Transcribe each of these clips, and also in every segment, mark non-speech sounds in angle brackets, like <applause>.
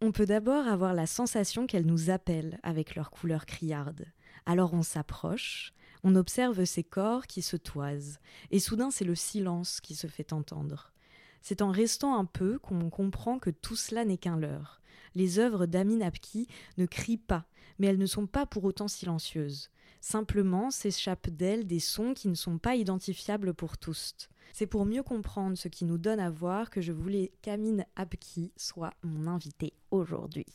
On peut d'abord avoir la sensation qu'elles nous appellent avec leur couleur criarde. Alors on s'approche, on observe ces corps qui se toisent, et soudain c'est le silence qui se fait entendre. C'est en restant un peu qu'on comprend que tout cela n'est qu'un leurre. Les œuvres d'Amin Apki ne crient pas, mais elles ne sont pas pour autant silencieuses. Simplement s'échappent d'elles des sons qui ne sont pas identifiables pour tous. C'est pour mieux comprendre ce qui nous donne à voir que je voulais qu'Amin Apki soit mon invité aujourd'hui.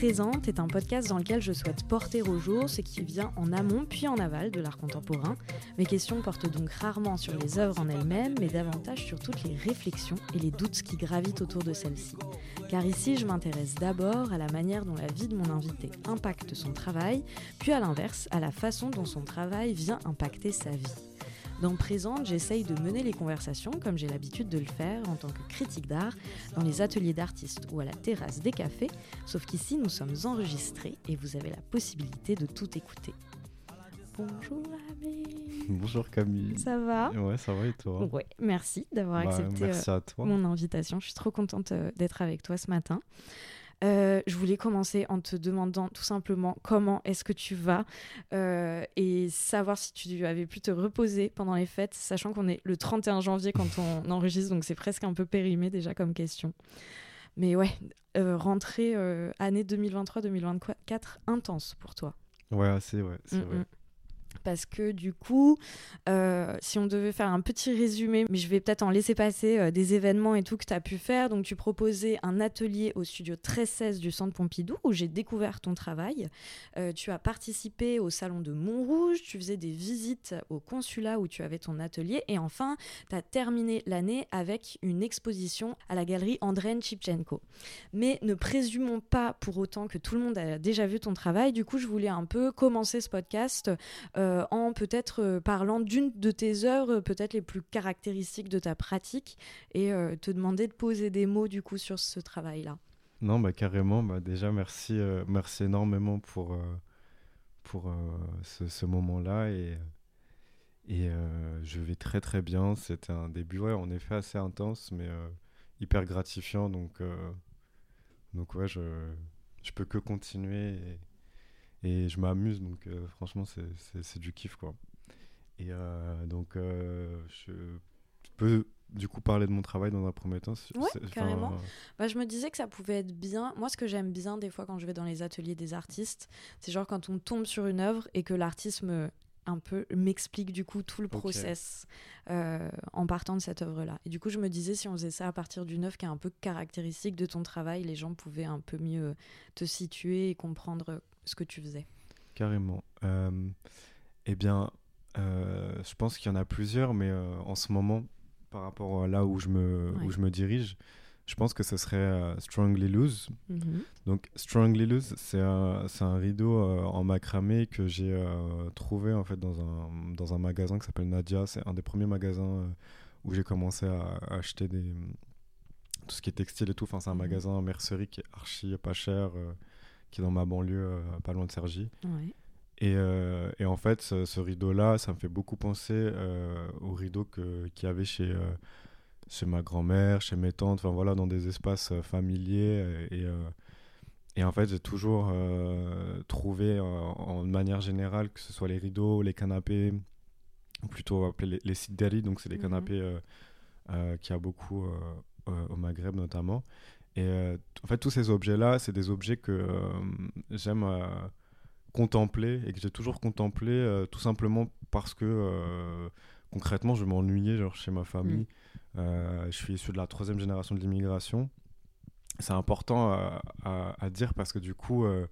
Présente est un podcast dans lequel je souhaite porter au jour ce qui vient en amont puis en aval de l'art contemporain. Mes questions portent donc rarement sur les œuvres en elles-mêmes, mais davantage sur toutes les réflexions et les doutes qui gravitent autour de celles-ci. Car ici, je m'intéresse d'abord à la manière dont la vie de mon invité impacte son travail, puis à l'inverse, à la façon dont son travail vient impacter sa vie. Dans Présente, j'essaye de mener les conversations comme j'ai l'habitude de le faire en tant que critique d'art dans les ateliers d'artistes ou à la terrasse des cafés, sauf qu'ici nous sommes enregistrés et vous avez la possibilité de tout écouter. Bonjour Ami. Bonjour Camille. Ça va? Ouais, ça va et toi? Ouais, merci d'avoir Bah, accepté Merci euh, à toi. mon invitation. Je suis trop contente euh, d'être avec toi ce matin. Euh, je voulais commencer en te demandant tout simplement comment est-ce que tu vas euh, et savoir si tu avais pu te reposer pendant les fêtes, sachant qu'on est le 31 janvier quand on <laughs> enregistre, donc c'est presque un peu périmé déjà comme question. Mais ouais, euh, rentrée euh, année 2023-2024 intense pour toi. Ouais, assez, ouais, c'est Mm, vrai. Parce que du coup, euh, si on devait faire un petit résumé, mais je vais peut-être en laisser passer euh, des événements et tout que tu as pu faire. Donc, tu proposais un atelier au studio 1316 du Centre Pompidou où j'ai découvert ton travail. Euh, tu as participé au salon de Montrouge, tu faisais des visites au consulat où tu avais ton atelier. Et enfin, tu as terminé l'année avec une exposition à la galerie Andren Chipchenko. Mais ne présumons pas pour autant que tout le monde a déjà vu ton travail. Du coup, je voulais un peu commencer ce podcast euh, en peut-être euh, parlant d'une de tes œuvres, peut-être les plus caractéristiques de ta pratique, et euh, te demander de poser des mots du coup sur ce travail-là. Non, bah carrément, bah déjà merci, euh, merci énormément pour, euh, pour euh, ce, moment-là et, et euh, je vais très très bien. C'était un début, ouais, en effet assez intense, mais euh, hyper gratifiant, donc, euh, donc ouais, je, je peux que continuer et je m'amuse, donc euh, franchement c'est, du kiff quoi. Et euh, donc euh, je peux du coup parler de mon travail dans un premier temps. Ouais, carrément. Bah, je me disais que ça pouvait être bien. Moi, ce que j'aime bien des fois quand je vais dans les ateliers des artistes, c'est genre quand on tombe sur une œuvre et que l'artiste me un peu m'explique du coup tout le process euh, en partant de cette œuvre-là. Et du coup, je me disais si on faisait ça à partir d'une œuvre qui est un peu caractéristique de ton travail, les gens pouvaient un peu mieux te situer et comprendre ce que tu faisais. Carrément. Euh, eh bien, euh, je pense qu'il y en a plusieurs, mais euh, en ce moment, par rapport à là où je me, Ouais. où je me dirige, je pense que ce serait euh, Strongly Loose. Mhm. Donc, Strongly Loose, c'est un, un rideau euh, en macramé que j'ai euh, trouvé en fait dans un, dans un magasin qui s'appelle Nadia. C'est un des premiers magasins où j'ai commencé à, à acheter des, tout ce qui est textile et tout. Enfin, c'est un Mhm. magasin mercerie qui est archi pas cher, qui est dans ma banlieue, pas loin de Cergy. Ouais. Et, et en fait, ce, ce rideau-là, ça me fait beaucoup penser au rideau qu'il y avait chez, chez ma grand-mère, chez mes tantes, enfin voilà, dans des espaces euh, familiers. euh, Et, euh, et en fait, j'ai toujours trouvé, en manière générale, que ce soit les rideaux, les canapés, ou plutôt appelés les, les sideri, donc c'est des Mhm. canapés qu'il y a beaucoup au Maghreb notamment. Et euh, en fait, tous ces objets-là, c'est des objets que euh, j'aime euh, contempler et que j'ai toujours contemplé tout simplement parce que concrètement, je m'ennuyais genre chez ma famille. Euh, je suis issu de la troisième génération de l'immigration. C'est important à, à- à dire parce que du coup, euh,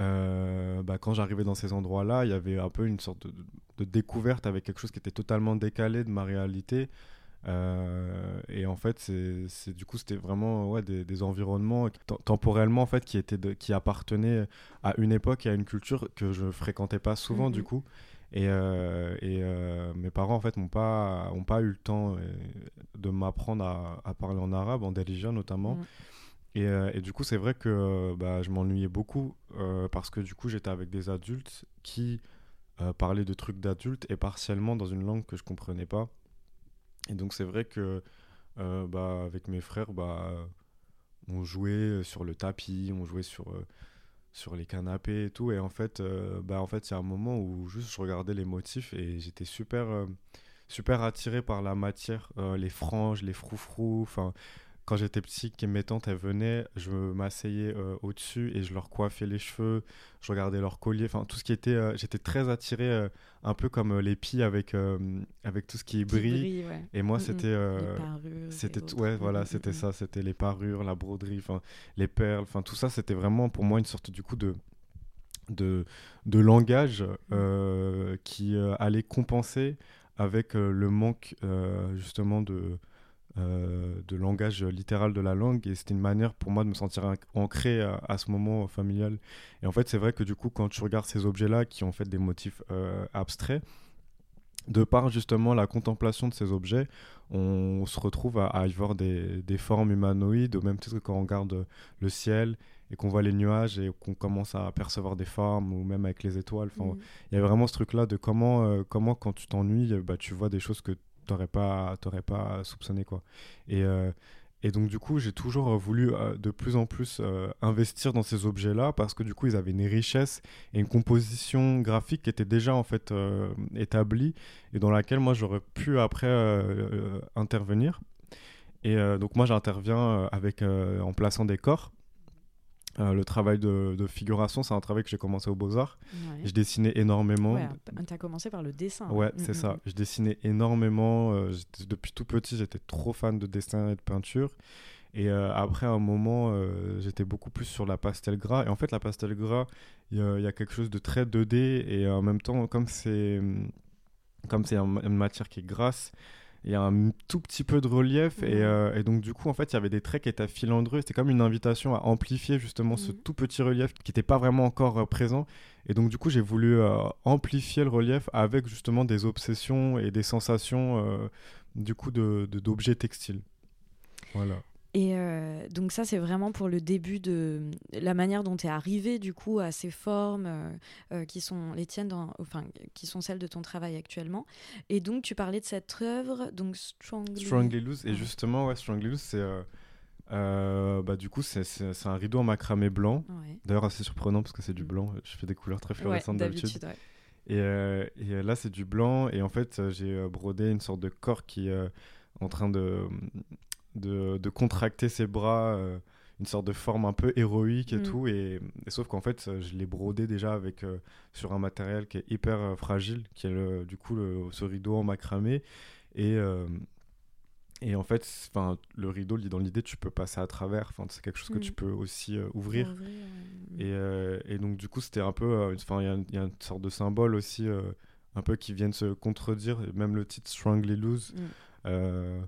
euh, bah, quand j'arrivais dans ces endroits-là, il y avait un peu une sorte de, de découverte avec quelque chose qui était totalement décalé de ma réalité. Euh, et en fait, c'est, du coup, c'était vraiment ouais, des, des environnements tem- temporellement en fait qui étaient de- qui appartenaient à une époque et à une culture que je fréquentais pas souvent Mhm. du coup. Et, euh, et euh, mes parents en fait m'ont pas ont pas eu le temps euh, de m'apprendre à, à parler en arabe, en darija notamment. Mhm. Et, et du coup, c'est vrai que bah, je m'ennuyais beaucoup parce que du coup, j'étais avec des adultes qui parler de trucs d'adultes et partiellement dans une langue que je comprenais pas. Et donc c'est vrai que bah, avec mes frères, bah, on jouait sur le tapis, on jouait sur sur les canapés et tout. Et en fait, euh, bah, en fait, a un moment où juste je regardais les motifs et j'étais super, euh, super attiré par la matière, euh, les franges, les froufrous. Enfin, quand j'étais petit, mes tantes elles venaient, je m'asseyais au-dessus et je leur coiffais les cheveux, je regardais leurs colliers, enfin tout ce qui était. j'étais très attiré, un peu comme les pies avec, avec tout ce qui, brille. Et moi, c'était. c'était ouais, voilà, c'était ça, c'était les parures, la broderie, enfin les perles, enfin tout ça, c'était vraiment pour moi une sorte du coup de. De, de langage qui allait compenser avec le manque justement de, euh, de langage littéral de la langue et c'était une manière pour moi de me sentir ancré à, ce moment familial et en fait c'est vrai que du coup quand tu regardes ces objets là qui ont fait des motifs euh, abstraits de par justement la contemplation de ces objets on se retrouve à, y voir des, formes humanoïdes au même titre que quand on regarde le ciel et qu'on voit les nuages et qu'on commence à percevoir des formes ou même avec les étoiles enfin mm. il y a vraiment ce truc là de comment euh, comment quand tu t'ennuies bah, tu vois des choses que t'aurais pas, pas soupçonné quoi. Et, euh, et donc du coup, j'ai toujours voulu euh, de plus en plus euh, investir dans ces objets-là parce que du coup, ils avaient une richesse et une composition graphique qui était déjà en fait établie et dans laquelle moi j'aurais pu après intervenir. Et donc moi, j'interviens avec en plaçant des corps. Euh, le travail de, figuration, c'est un travail que j'ai commencé aux Beaux-Arts. Je dessinais énormément. Ouais, tu as commencé par le dessin. Ouais, mm, c'est mm, ça. Mm. Je dessinais énormément. Euh, depuis tout petit, j'étais trop fan de dessin et de peinture. Et euh, après, à un moment, j'étais beaucoup plus sur la pastel gras. Et en fait, la pastel gras, il y, a quelque chose de très 2D. Et en même temps, comme c'est comme c'est une matière qui est grasse, il y a un tout petit peu de relief euh, et, donc du coup en fait il y avait des traits qui étaient filandreux. C'était comme une invitation à amplifier justement ce tout petit relief qui n'était pas vraiment encore euh, présent. Et donc du coup j'ai voulu euh, amplifier le relief avec justement des obsessions et des sensations du coup de d'objets textiles. Voilà et euh, donc ça, c'est vraiment pour le début de la manière dont tu es arrivé du coup à ces formes euh, euh, qui sont les tiennes, dans, enfin qui sont celles de ton travail actuellement. Et donc tu parlais de cette œuvre, donc Strongly, Strongly Loose. Et justement, ouais, Strongly Loose, c'est bah, du coup c'est un rideau en macramé blanc. D'ailleurs assez surprenant parce que c'est du mm. blanc. Je fais des couleurs très fluorescentes d'habitude. Et, et, là c'est du blanc et en fait j'ai brodé une sorte de corps qui est en train de de, contracter ses bras, euh, une sorte de forme un peu héroïque et mm. tout. Et, sauf qu'en fait, je l'ai brodé déjà avec, euh, sur un matériel qui est hyper euh, fragile, qui est du coup le, ce rideau en macramé. Et, et en fait, le rideau, dans l'idée, tu peux passer à travers. C'est quelque chose que tu mm. peux aussi ouvrir. et, et, donc, du coup, c'était un peu. Il y, a une sorte de symbole aussi, un peu qui viennent se contredire. Même le titre Strongly Loose. Mm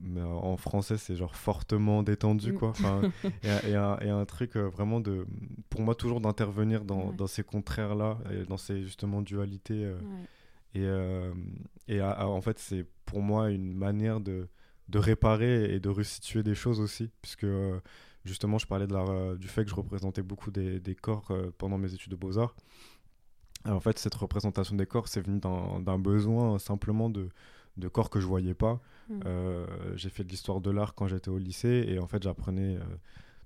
mais en français c'est genre fortement détendu mm. quoi. <laughs> Et, et, un, truc euh, vraiment de pour moi toujours d'intervenir dans, dans, ces contraires là dans ces justement dualités euh, et, euh, et en fait c'est pour moi une manière de, de réparer et de restituer des choses aussi puisque justement je parlais de la, du fait que je représentais beaucoup des, des corps pendant mes études de beaux-arts. En fait cette représentation des corps c'est venu d'un besoin simplement de de corps que je voyais pas. Hmm. Euh, j'ai fait de l'histoire de l'art quand j'étais au lycée et en fait j'apprenais euh,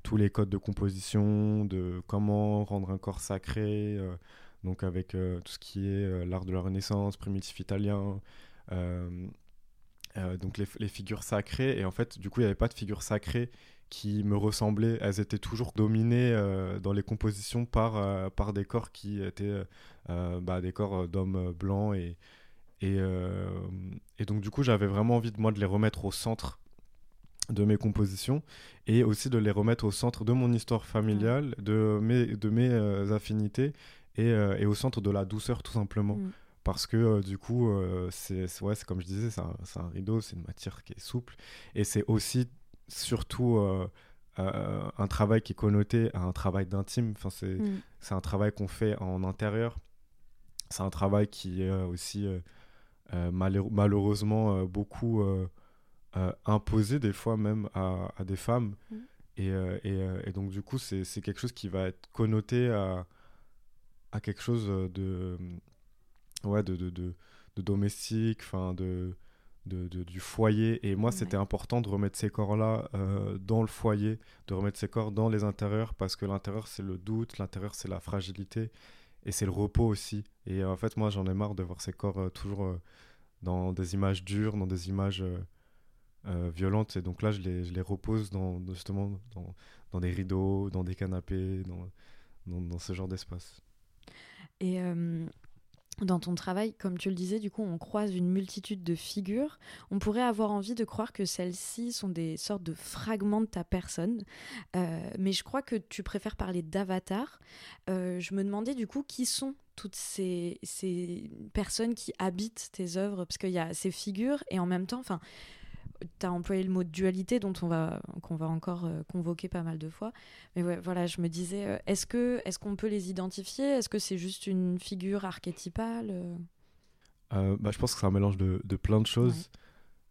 tous les codes de composition, de comment rendre un corps sacré, euh, donc avec tout ce qui est l'art de la Renaissance, primitif italien, donc les, les, figures sacrées et en fait du coup il n'y avait pas de figures sacrées qui me ressemblaient, elles étaient toujours dominées dans les compositions par, par des corps qui étaient bah, des corps d'hommes blancs et et, euh, et donc, du coup, j'avais vraiment envie de moi de les remettre au centre de mes compositions et aussi de les remettre au centre de mon histoire familiale, de mes, de mes euh, affinités et, euh, et, au centre de la douceur tout simplement. Mm. Parce que du coup, c'est ouais, comme je disais, c'est un, un, rideau, c'est une matière qui est souple et c'est aussi surtout un travail qui est connoté à un travail d'intime. Enfin, c'est mm. un travail qu'on fait en intérieur. C'est un travail qui est aussi malheureusement euh, beaucoup euh, imposé des fois même à, des femmes. Mm. Et, et, donc du coup, c'est quelque chose qui va être connoté à, à quelque chose de ouais, de, de, de, de domestique, enfin de, de, de- du foyer. Et moi, Ouais. c'était important de remettre ces corps-là euh, dans le foyer, de remettre ces corps dans les intérieurs, parce que l'intérieur, c'est le doute, l'intérieur, c'est la fragilité, et c'est le repos aussi. Et euh, en fait, moi, j'en ai marre de voir ces corps euh, toujours euh, dans des images dures, dans des images violentes. Et donc là, je les, je les repose dans, justement dans, dans des rideaux, dans des canapés, dans, dans, ce genre d'espace. Et dans ton travail, comme tu le disais, du coup, on croise une multitude de figures. On pourrait avoir envie de croire que celles-ci sont des sortes de fragments de ta personne. Euh, mais je crois que tu préfères parler d'avatar. Euh, je me demandais du coup qui sont toutes ces, ces personnes qui habitent tes œuvres, parce qu'il y a ces figures et en même temps, enfin, tu as employé le mot dualité dont on va qu'on va encore euh, convoquer pas mal de fois. Mais ouais, voilà, je me disais, euh, est-ce que est-ce qu'on peut les identifier? Est-ce que c'est juste une figure archétypale euh? Bah, je pense que c'est un mélange de, de plein de choses.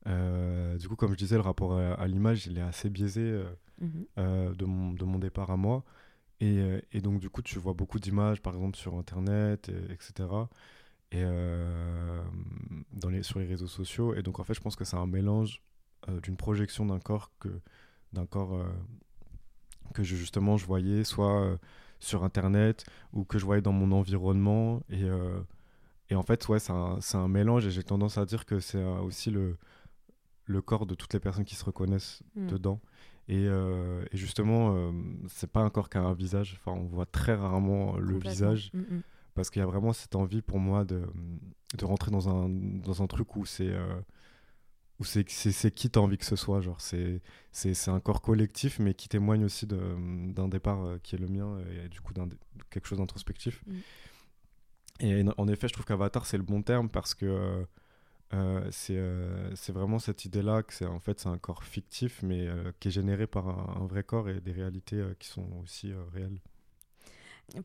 Euh, du coup, comme je disais, le rapport à, à l'image, il est assez biaisé euh, euh, de, mon, de mon départ à moi. Et, et donc, du coup, tu vois beaucoup d'images, par exemple, sur Internet, et- etc. Et dans les, sur les réseaux sociaux. Et donc, en fait, je pense que c'est un mélange euh, d'une projection d'un corps que d'un corps euh, que je, justement je voyais soit euh, sur Internet ou que je voyais dans mon environnement. Et, et en fait, ouais, c'est un, un mélange. Et j'ai tendance à dire que c'est aussi le, le corps de toutes les personnes qui se reconnaissent Mm. dedans. Et, et justement, c'est pas un corps qu'un visage. Enfin, on voit très rarement le visage Mm, mm. parce qu'il y a vraiment cette envie pour moi de, de rentrer dans un, dans un truc où c'est où c'est qui t'as envie que ce soit genre c'est un corps collectif mais qui témoigne aussi d'un départ euh, qui est le mien et, du coup d'un quelque chose d'introspectif Mm. et en- effet je trouve qu'avatar c'est le bon terme parce que euh, euh, c'est euh, c'est vraiment cette idée là que c'est en fait c'est un corps fictif mais qui est généré par un, un vrai corps et des réalités qui sont aussi réelles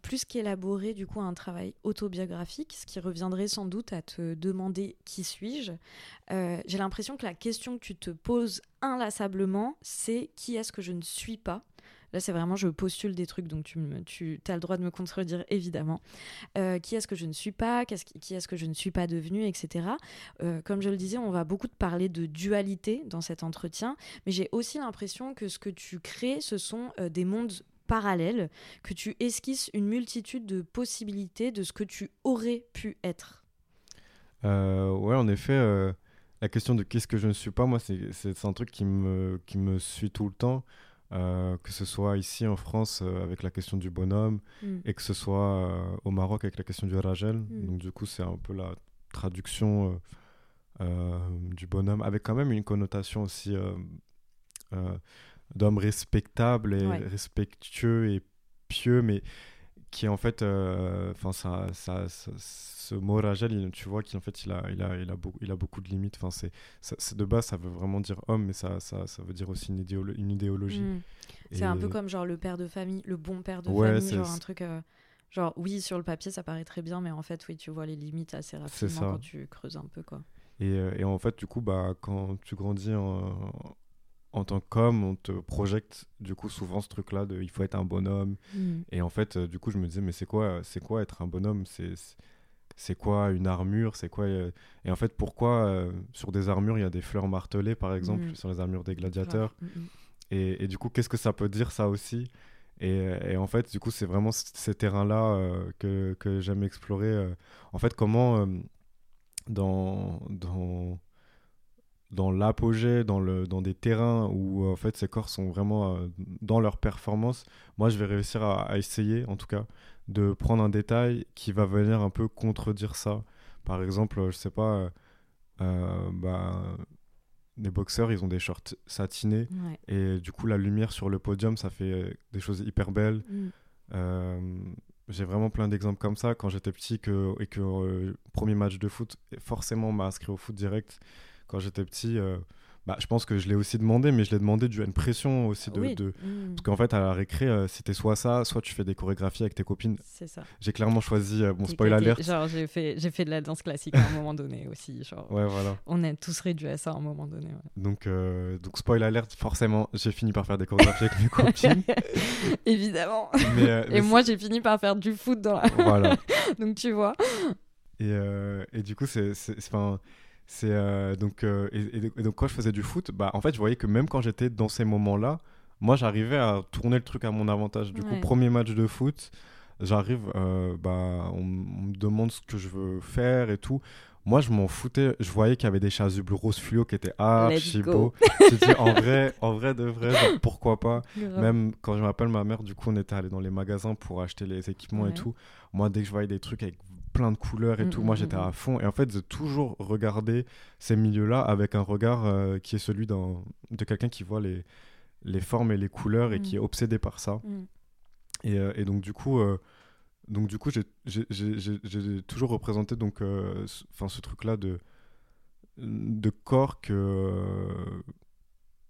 Plus qu'élaborer du coup un travail autobiographique, ce qui reviendrait sans doute à te demander qui suis-je. euh, J'ai l'impression que la question que tu te poses inlassablement, c'est qui est-ce que je ne suis pas? Là, c'est vraiment, je postule des trucs, donc tu, me- tu as le droit de me contredire, évidemment. Euh, qui est-ce que je ne suis pas? Qui, est-ce que je ne suis pas devenu Etc. Euh, comme je le disais, on va beaucoup te parler de dualité dans cet entretien, mais j'ai aussi l'impression que ce que tu crées, ce sont des mondes parallèles, que tu esquisses une multitude de possibilités de ce que tu aurais pu être. Euh, ouais, en effet, euh, la question de qu'est-ce que je ne suis pas, moi, c'est un truc qui me, qui me suit tout le temps, euh, que ce soit ici en France euh, avec la question du bonhomme, Mm. et que ce soit euh, au Maroc avec la question du Rajel. Mm. Donc, du coup, c'est un peu la traduction du bonhomme, avec quand même une connotation aussi d'homme respectable et Ouais. respectueux et pieux, mais qui en fait, euh, enfin ça, ça, ça- ce mot Rajel, il- tu vois qu'en fait il a, il a, il a, beaucoup, il a beaucoup de limites. Enfin c'est, de base ça veut vraiment dire homme, mais ça, ça, ça veut dire aussi une, idéolo- une idéologie. Mm. C'est un peu comme genre le père de famille, le bon père de Ouais, famille, genre un truc. euh, genre oui, sur le papier ça paraît très bien, mais en fait, oui, tu vois les limites assez rapidement ça. quand tu creuses un peu quoi. Et, euh, et en fait, du coup, bah, quand tu grandis en, en tant qu'homme, on te projette du coup souvent ce truc-là de il faut être un bonhomme. Mm. Et en fait, euh, du coup, je me disais, mais c'est quoi, c'est quoi être un bonhomme? C'est c'est quoi une armure? C'est quoi euh, Et en fait, pourquoi euh, sur des armures il y a des fleurs martelées, par exemple, Mm. sur les armures des gladiateurs? Mm, et, et du coup, qu'est-ce que ça peut dire ça aussi? Et, et en fait, du coup, c'est vraiment ces terrains-là euh, que, que j'aime explorer. euh. En fait, comment euh, dans, dans, dans l'apogée, dans, le, dans des terrains où euh, en fait ces corps sont vraiment euh, dans leur performance, moi je vais réussir à, à essayer en tout cas de prendre un détail qui va venir un peu contredire ça. Par exemple, je sais pas, euh, euh, bah, les boxeurs ils ont des shorts satinés Ouais. et du coup la lumière sur le podium ça fait des choses hyper belles. Mm. Euh, j'ai vraiment plein d'exemples comme ça. Quand j'étais petit que, et que premier match de foot, forcément, on m'a inscrit au foot direct. Quand j'étais petit, euh, bah, je pense que je l'ai aussi demandé, mais je l'ai demandé dû à une pression aussi de. Oui. de- Mm. Parce qu'en fait, à la récré, euh, c'était soit ça, soit tu fais des chorégraphies avec tes copines. C'est ça. J'ai clairement choisi, euh, bon, spoil alert. Genre j'ai fait j'ai fait de la danse classique à un moment donné aussi. Genre Ouais, voilà. on est tous réduits à ça à un moment donné. ouais. Donc, euh, donc spoil alert, forcément, j'ai fini par faire des chorégraphies avec mes copines. <laughs> Évidemment. Mais, euh, Et moi j'ai fini par faire du foot dans la. c'est- Voilà. <laughs> Donc tu vois. Et, et du coup, c'est. Enfin. C'est donc et, et, donc quand je faisais du foot, bah en fait je voyais que même quand j'étais dans ces moments-là, moi j'arrivais à tourner le truc à mon avantage. Du coup, premier match de foot, j'arrive, bah on, me demande ce que je veux faire et tout. Moi, je m'en foutais. Je voyais qu'il y avait des chasubles rose fluo qui étaient archi beaux. dit, en vrai, <laughs> en vrai de vrai, pourquoi pas? Même quand je m'appelle ma mère, du coup, on était allé dans les magasins pour acheter les équipements et tout. Moi, dès que je voyais des trucs avec plein de couleurs et mm, tout, moi, mm, j'étais mm, à fond. Et en fait, de toujours regarder ces milieux-là avec un regard euh, qui est celui de quelqu'un qui voit les, les formes et les couleurs et qui est obsédé par ça. Et, euh, et, donc, du coup... Euh, donc du coup, j'ai toujours représenté donc, enfin ce truc-là de, de corps que...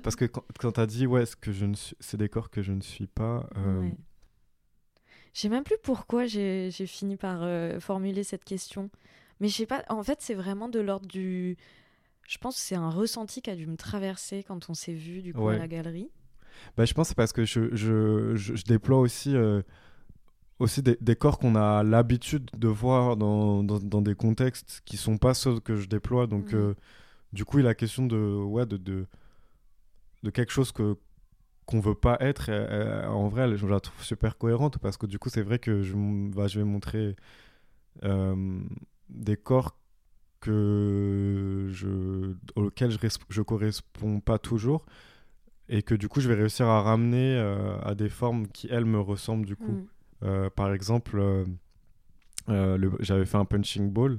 Parce que quand, quand tu as dit, ouais, que je ne c'est des corps que je ne suis pas... Euh... Ouais. Je sais même plus pourquoi j'ai fini par euh, formuler cette question. Mais je sais pas, en fait, c'est vraiment de l'ordre du... Je pense que c'est un ressenti qui a dû me traverser quand on s'est vu du coup à la galerie. Bah, je pense que c'est parce que je, je, je, déploie aussi euh, aussi des, corps qu'on a l'habitude de voir dans, dans, des contextes qui sont pas ceux que je déploie. Donc, euh, du coup, il a la question de, ouais, de, de, de quelque chose que qu'on veut pas être. en vrai, je la trouve super cohérente parce que du coup, c'est vrai que je, bah, je vais montrer euh, des corps que je, auxquels je, je corresponds pas toujours et que du coup, je vais réussir à ramener euh, à des formes qui, elles, me ressemblent du coup. Mm. Euh, par exemple, euh, euh, j'avais fait un punching ball,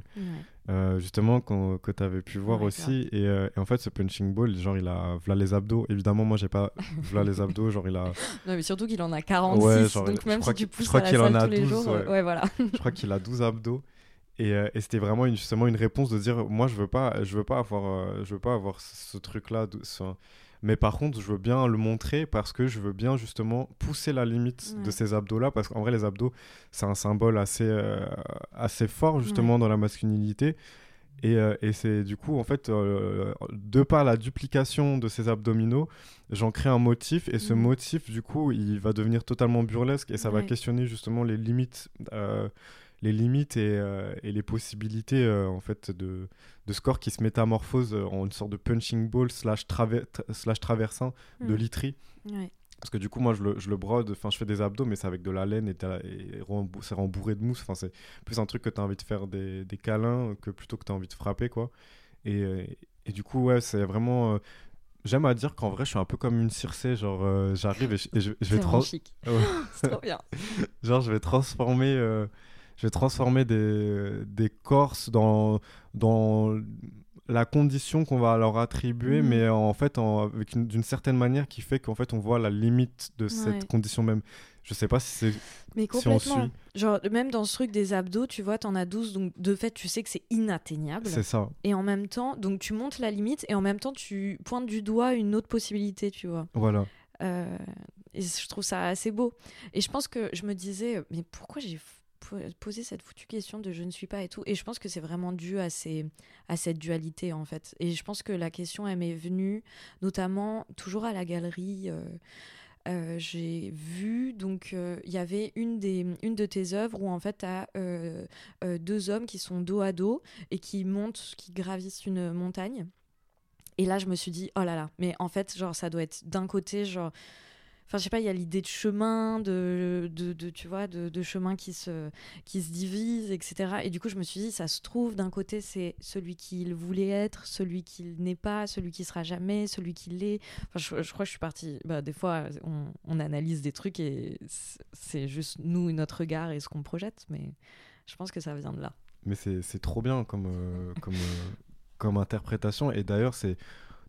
justement, que tu avais pu voir aussi. Et, en fait, ce punching ball, genre, il a voilà les abdos. Évidemment, moi, j'ai pas voilà les abdos. Genre, il a. <laughs> Non, mais surtout qu'il en a 46. donc, même si tu pousses je crois qu'il en a tous 12, les jours. Ouais. voilà. je crois qu'il a 12 abdos. Et, et c'était vraiment une, justement une réponse de dire moi je veux pas je veux pas avoir je veux pas avoir ce, truc là mais par contre, je veux bien le montrer parce que je veux bien justement pousser la limite de ces abdos-là. Parce qu'en vrai, les abdos, c'est un symbole assez, euh, assez fort justement dans la masculinité. Et, euh, et c'est du coup, en fait, euh, de par la duplication de ces abdominaux, j'en crée un motif. Et ce mm. motif, du coup, il va devenir totalement burlesque et ça va questionner justement les limites les limites et, euh, et les possibilités euh, en fait de, de corps qui se métamorphose euh, en une sorte de punching ball slash, slash traversin de mm. literie. Parce que du coup, moi, je le, je le brode, enfin, je fais des abdos, mais c'est avec de la laine et, et c'est rembourré de mousse. Enfin, c'est plus un truc que tu as envie de faire des, des, câlins que plutôt que tu as envie de frapper, quoi. Et, et du coup, ouais, c'est vraiment. J'aime à dire qu'en vrai, je suis un peu comme une circé. Genre, j'arrive et, je, je, vais. Trans... <laughs> c'est trop bien. <laughs> genre, je vais transformer je vais transformer des, des Corses dans, dans la condition qu'on va leur attribuer, mm. mais en fait, en, avec d'une certaine manière qui fait qu'en fait, on voit la limite de cette condition même. Je sais pas si c'est. Mais complètement. Si on suit. Genre, même dans ce truc des abdos, tu vois, t'en as 12, donc de fait, tu sais que c'est inatteignable. C'est ça. Et en même temps, donc tu montes la limite et en même temps, tu pointes du doigt une autre possibilité, tu vois. Voilà. Euh, et je trouve ça assez beau. Et je pense que je me disais, mais pourquoi j'ai poser cette foutue question de je ne suis pas et tout. Et je pense que c'est vraiment dû à, ces, à cette dualité en fait. Et je pense que la question, elle m'est venue notamment toujours à la galerie. Euh, euh, j'ai vu, donc euh, il y avait une, des, une de tes œuvres où en fait tu as deux hommes qui sont dos à dos et qui montent, qui gravissent une montagne. Et là, je me suis dit, oh là là, mais en fait, genre, ça doit être d'un côté, genre, Enfin, je sais pas, il y a l'idée de chemin, de, de, tu vois, de, chemin qui se, qui se divise, etc. Et du coup, je me suis dit, ça se trouve, d'un côté, c'est celui qu'il voulait être, celui qu'il n'est pas, celui qui sera jamais, celui qui l'est. Enfin, je, crois que je suis partie. Bah, des fois, on, on analyse des trucs et c'est juste nous, notre regard et ce qu'on projette, mais je pense que ça vient de là. Mais c'est trop bien comme, euh, comme, euh, comme interprétation. Et d'ailleurs, c'est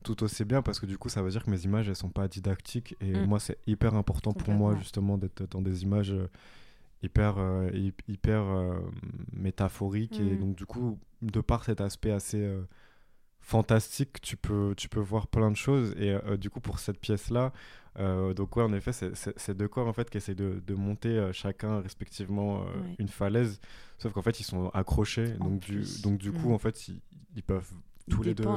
tout aussi bien parce que du coup ça veut dire que mes images elles sont pas didactiques et mm. moi c'est hyper important pour moi justement d'être dans des images euh, hyper euh, hyper euh, métaphoriques et mm. donc du coup de par cet aspect assez fantastique tu peux tu peux voir plein de choses et du coup pour cette pièce là donc ouais en effet c'est deux corps en fait qui essayent de, de monter chacun respectivement une falaise sauf qu'en fait ils sont accrochés donc du, donc du coup mm. en fait ils, ils peuvent tous les deux. de.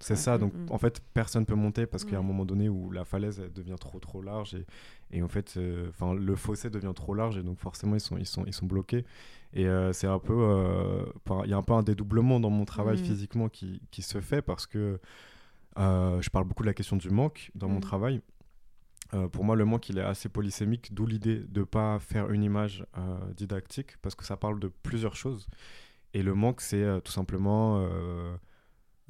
C'est ouais. ça, Mm, donc mm. en fait personne peut monter parce qu'il y a un moment donné où la falaise elle devient trop trop large et, et en fait euh, enfin le fossé devient trop large et donc forcément ils sont ils sont ils sont bloqués et euh, c'est un peu euh, il y a un peu un dédoublement dans mon travail Mm. physiquement qui, qui se fait parce que je parle beaucoup de la question du manque dans mon Mm. travail. Euh, pour moi, le manque, il est assez polysémique, d'où l'idée de ne pas faire une image euh, didactique, parce que ça parle de plusieurs choses. Et le manque, c'est euh, tout simplement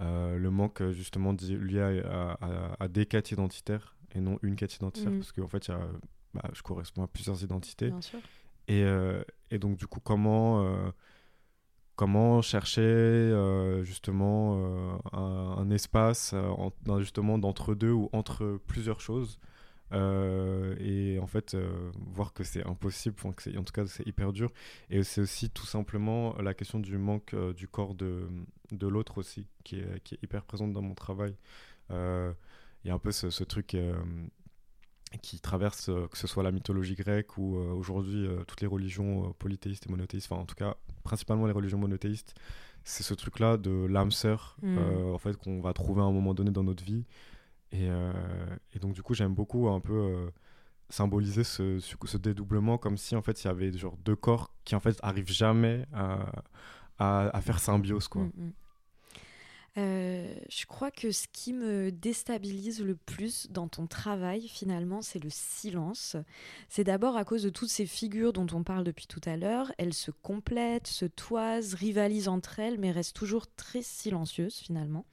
euh, le manque euh, justement lié à, à- à des quêtes identitaires et non une quête identitaire, Mhm. parce qu'en fait, il y a, bah, je corresponds à plusieurs identités. Bien sûr. Et, euh, et donc, du coup, comment, euh, comment chercher justement un, un espace en- justement d'entre deux ou entre plusieurs choses euh, et en fait euh, voir que c'est impossible, enfin, que c'est- en tout cas c'est hyper dur. Et c'est aussi tout simplement la question du manque euh, du corps de, de l'autre aussi qui est, qui est hyper présente dans mon travail. Il y a un peu ce, ce truc qui traverse, que ce soit la mythologie grecque ou aujourd'hui toutes les religions polythéistes et monothéistes, enfin en tout cas principalement les religions monothéistes, c'est ce truc-là de l'âme sœur Mm. en fait qu'on va trouver à un moment donné dans notre vie. Et, euh, et donc du coup j'aime beaucoup un peu euh, symboliser ce, dédoublement comme si en fait il y avait deux corps qui en fait arrivent jamais à, à, à faire symbiose quoi. Mm, mm. Euh, je crois que ce qui me déstabilise le plus dans ton travail, finalement, c'est le silence. C'est d'abord à cause de toutes ces figures dont on parle depuis tout à l'heure. Elles se complètent, se toisent, rivalisent entre elles, mais restent toujours très silencieuses, finalement.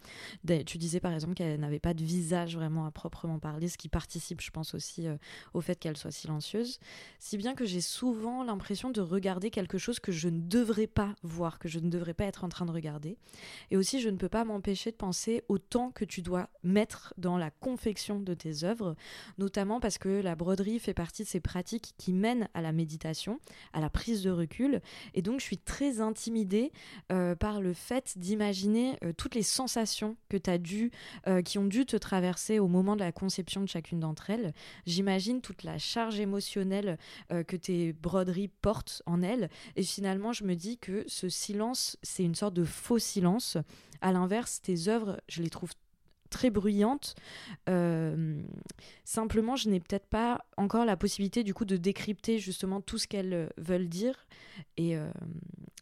Tu disais par exemple qu'elles n'avaient pas de visage vraiment à proprement parler, ce qui participe, je pense, aussi euh, au fait qu'elles soient silencieuses. Si bien que j'ai souvent l'impression de regarder quelque chose que je ne devrais pas voir, que je ne devrais pas être en train de regarder. Et aussi, je ne peux pas m'empêcher de penser au temps que tu dois mettre dans la confection de tes œuvres, notamment parce que la broderie fait partie de ces pratiques qui mènent à la méditation, à la prise de recul. Et donc, je suis très intimidée euh, par le fait d'imaginer euh, toutes les sensations que tu as dû, euh, qui ont dû te traverser au moment de la conception de chacune d'entre elles. J'imagine toute la charge émotionnelle que tes broderies portent en elles. Et finalement, je me dis que ce silence, c'est une sorte de faux silence. À l'inverse, tes œuvres, je les trouve très bruyantes. Euh, simplement, je n'ai peut-être pas encore la possibilité du coup de décrypter justement tout ce qu'elles euh, veulent dire. Et, euh,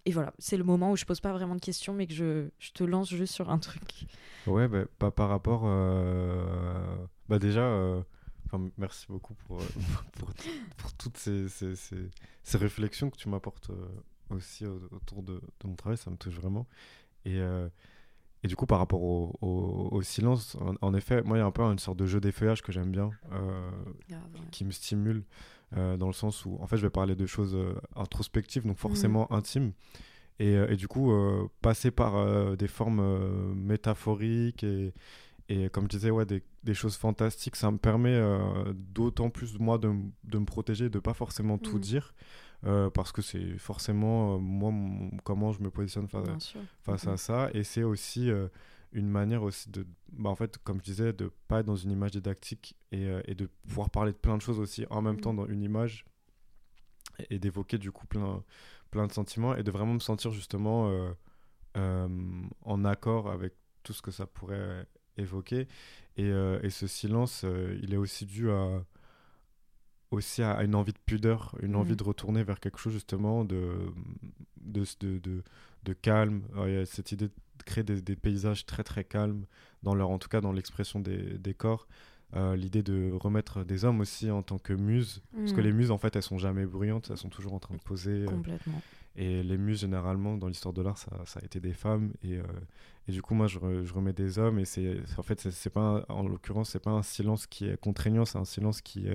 et voilà, c'est le moment où je pose pas vraiment de questions, mais que je, te lance juste sur un truc. Ouais, bah, par rapport. Bah déjà, merci beaucoup pour, <laughs> toutes ces, réflexions que tu m'apportes aussi au- autour de, de mon travail, ça me touche vraiment. Et, et du coup, par rapport au, au- au silence, en, en effet, moi, il y a un peu une sorte de jeu d'effeuillage que j'aime bien, euh, qui me stimule, euh, dans le sens où, en fait, je vais parler de choses euh, introspectives, donc forcément intimes. Et, et du coup, passer par des formes métaphoriques et, et comme je disais, ouais, des, des choses fantastiques, ça me permet d'autant plus, moi, de, de me protéger, de pas forcément tout Mhm. dire, euh, parce que c'est forcément, euh, moi, comment je me positionne face, à ça. Et c'est aussi euh, une manière aussi de, bah, en fait, comme je disais, de pas être dans une image didactique et, et de pouvoir parler de plein de choses aussi en même Mhm. temps dans une image et, et d'évoquer du coup plein, plein de sentiments et de vraiment me sentir justement euh, euh, en accord avec tout ce que ça pourrait évoquer. Et, euh, et ce silence, il est aussi dû à aussi à une envie de pudeur, une envie Mhm. de retourner vers quelque chose justement de, de, de, de, de calme. Alors, il y a cette idée de créer des, des paysages très très calmes, dans leur, en tout cas dans l'expression des, des corps. Euh, L'idée de remettre des hommes aussi en tant que muses. Parce que Mhm. les muses, en fait, elles sont jamais bruyantes, elles sont toujours en train de poser. euh, Complètement. et les muses, généralement, dans l'histoire de l'art, ça, ça a été des femmes. Et, euh, et du coup, moi, je, re- je remets des hommes. Et c'est, en fait, c'est, pas, un- en l'occurrence, c'est pas un silence qui est contraignant, c'est un silence qui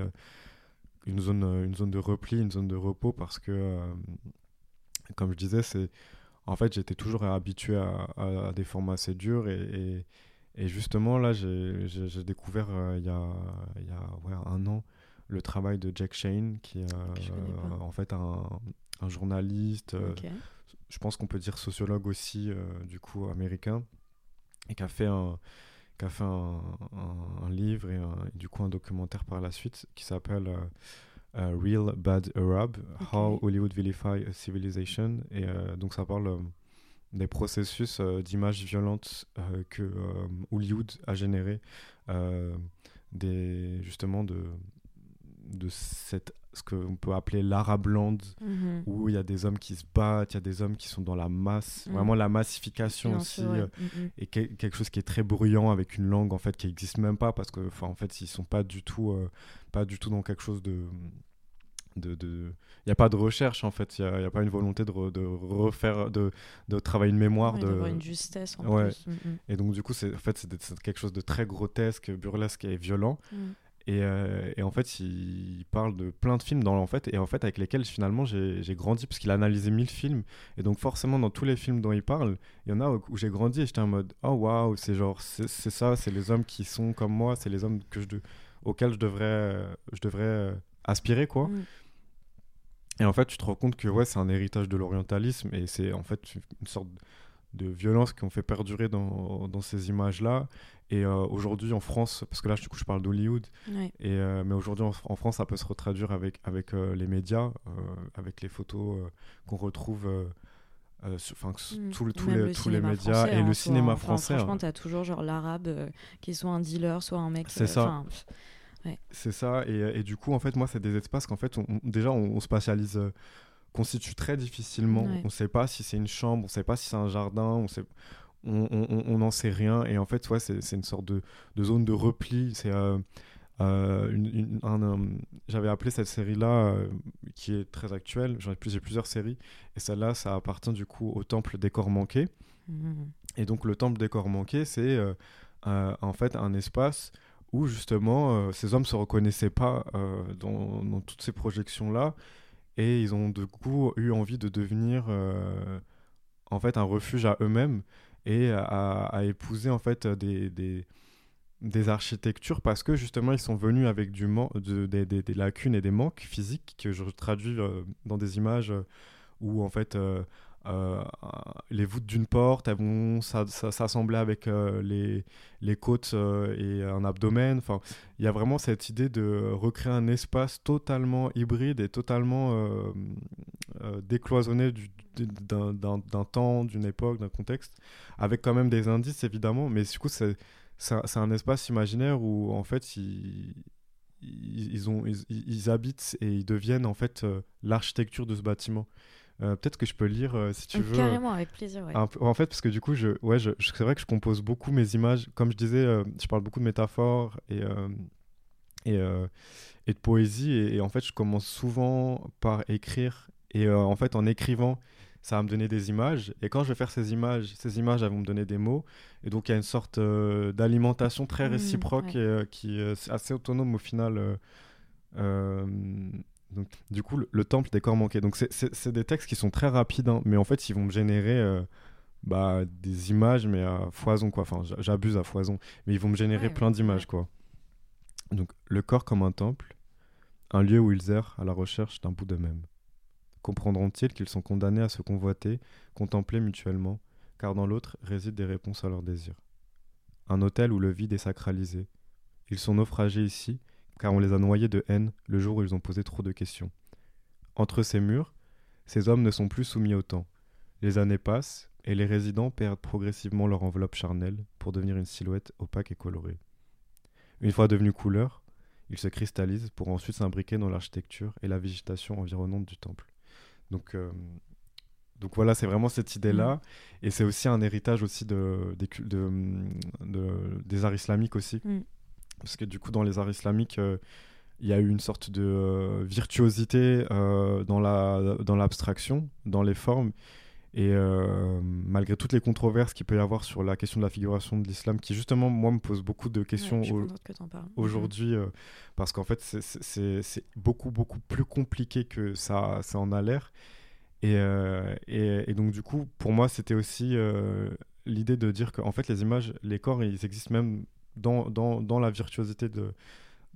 une zone, euh, une zone de repli, une zone de repos. Parce que, euh, comme je disais, c'est, en fait, j'étais toujours habitué à, à- à des formats assez durs. Et, et, et justement, là, j'ai, découvert euh, il y a, il y a ouais, un an le travail de Jack Shane, qui est euh, en fait un, un journaliste, je pense qu'on peut dire sociologue aussi, du coup, américain, et qui a fait un, qui a fait un, un- un livre et, un- et du coup un documentaire par la suite qui s'appelle euh, euh, Real Bad Arab, How. Hollywood Vilify a Civilization. Et euh, donc ça parle euh, des processus d'images violentes que Hollywood a généré, des, justement de, de cette ce qu'on peut appeler l'arabe land, mhm. où il y a des hommes qui se battent, il y a des hommes qui sont dans la masse, mhm. vraiment la massification aussi, euh, mhm. et quelque chose qui est très bruyant avec une langue en fait qui n'existe même pas parce que, en fait, ils sont pas du tout, euh, pas du tout dans quelque chose de, de, il n'y a pas de recherche en fait, il n'y a, pas une volonté de, de refaire, de, de, travailler une mémoire. de une justesse en plus. Et donc du coup, c'est en fait, c'est quelque chose de très grotesque, burlesque et violent. Euh, et, en fait, il, parle de plein de films dans, en fait, et en fait, avec lesquels finalement j'ai grandi, parce qu'il a analysé 1000 films. Et donc, forcément, dans tous les films dont il parle, il y en a où, j'ai grandi et j'étais en mode Oh waouh, c'est genre, c'est ça, c'est les hommes qui sont comme moi, c'est les hommes que je, auxquels je devrais, je devrais euh, aspirer, quoi. Mm. Et en fait, tu te rends compte que ouais, c'est un héritage de l'orientalisme et c'est en fait une sorte de violence qu'on fait perdurer dans, dans ces images-là. Et euh, aujourd'hui en France, parce que là du coup je parle d'Hollywood, et euh, mais aujourd'hui en, France ça peut se retraduire avec, avec euh, les médias, avec les photos qu'on retrouve, enfin mm. tous les, tous les médias et le cinéma français. Franchement, hein. tu as toujours genre l'arabe qui est soit un dealer, soit un mec. C'est ça. C'est ça, et, et, du coup, en fait, moi, c'est des espaces qu'en fait, on, déjà, on, on spatialise constitue très difficilement. On ne sait pas si c'est une chambre, on ne sait pas si c'est un jardin, on sait on n'en sait rien. Et en fait ouais, c'est une sorte de, de, zone de repli. C'est euh, euh, une, j'avais appelé cette série là euh, qui est très actuelle. J'ai plusieurs séries. Et celle-là ça appartient du coup au temple des corps manqués. Mmh. et donc le temple des corps manqués c'est en fait un espace où justement ces hommes se reconnaissaient pas dans, dans, toutes ces projections là et ils ont du coup eu envie de devenir en fait un refuge à eux-mêmes et à, épouser en fait des, des, des, architectures parce que justement ils sont venus avec du de, des, lacunes et des manques physiques que je traduis euh, dans des images où en fait euh, euh, les voûtes d'une porte elles vont s'assembler avec les, les côtes et un abdomen enfin il y a vraiment cette idée de recréer un espace totalement hybride et totalement décloisonné du, d'un temps, d'une époque, d'un contexte, avec quand même des indices évidemment, mais du coup c'est un espace imaginaire où en fait ils, ils, habitent et ils deviennent en fait euh, l'architecture de ce bâtiment. Euh, peut-être que je peux lire euh, si tu veux. Carrément, avec plaisir. en fait, parce que du coup, je, ouais, je, c'est vrai que je compose beaucoup mes images. Comme je disais, je parle beaucoup de métaphores et, et, et de poésie. Et, et, en fait, je commence souvent par écrire. Et en fait, en écrivant, ça va me donner des images. Et quand je vais faire ces images, ces images, elles vont me donner des mots. Et donc, il y a une sorte euh, d'alimentation très mmh, réciproque et euh, qui est assez autonome au final. Euh, donc, du coup, le, temple des corps manqués. Donc, c'est des textes qui sont très rapides, hein, mais en fait, ils vont me générer bah, des images, mais à foison, quoi. Enfin, j'abuse à foison, mais ils vont me générer plein d'images, quoi. Donc, le corps comme un temple, un lieu où ils errent à la recherche d'un bout d'eux-mêmes. Comprendront-ils qu'ils sont condamnés à se convoiter, contempler mutuellement, car dans l'autre résident des réponses à leurs désirs? Un hôtel où le vide est sacralisé. Ils sont naufragés ici, car on les a noyés de haine le jour où ils ont posé trop de questions. Entre ces murs, ces hommes ne sont plus soumis au temps. Les années passent, et les résidents perdent progressivement leur enveloppe charnelle pour devenir une silhouette opaque et colorée. Une fois devenus couleurs, ils se cristallisent pour ensuite s'imbriquer dans l'architecture et la végétation environnante du temple. Donc, euh, donc voilà, c'est vraiment cette idée-là. Mm. Et c'est aussi un héritage aussi de, des arts islamiques aussi. Mm. Parce que du coup, dans les arts islamiques, euh, il y a eu une sorte de euh, virtuosité dans l'abstraction, la, dans, dans les formes. Et malgré toutes les controverses qu'il peut y avoir sur la question de la figuration de l'islam, qui justement, moi, me pose beaucoup de questions <laughs> aujourd'hui, parce qu'en fait, c'est beaucoup, beaucoup plus compliqué que ça, ça en a l'air. Et, et, donc, du coup, pour moi, c'était aussi l'idée de dire qu'en fait, les images, les corps, ils existent même dans, dans, dans la virtuosité de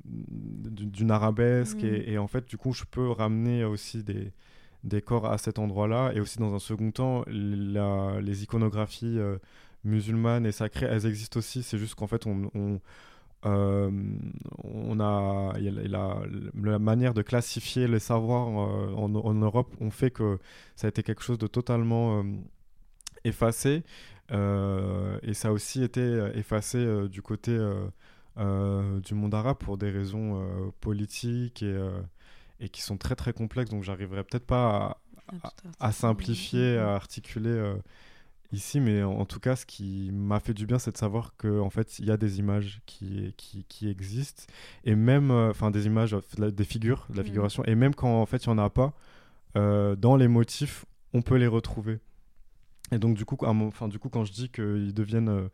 d'une arabesque mmh. et, et, en fait du coup je peux ramener aussi des, des corps à cet endroit-là. Et aussi, dans un second temps, les iconographies euh, musulmanes et sacrées, elles existent aussi. C'est juste qu'en fait, on, on, euh, on a, la, la, manière de classifier les savoirs euh, en, en, Europe on fait que ça a été quelque chose de totalement effacé. et ça a aussi été effacé du côté du monde arabe pour des raisons politiques et, et qui sont très très complexes. Donc j'arriverai peut-être pas à, à, simplifier, à articuler ici, mais en, tout cas, ce qui m'a fait du bien, c'est de savoir qu'en en fait, il y a des images qui, qui, qui existent, et même, euh, enfin, des images, des figures, de la mm. figuration, et même quand en fait, il n'y en a pas, euh, dans les motifs, on peut les retrouver. Et donc, du coup, enfin, du coup quand je dis qu'ils deviennent euh,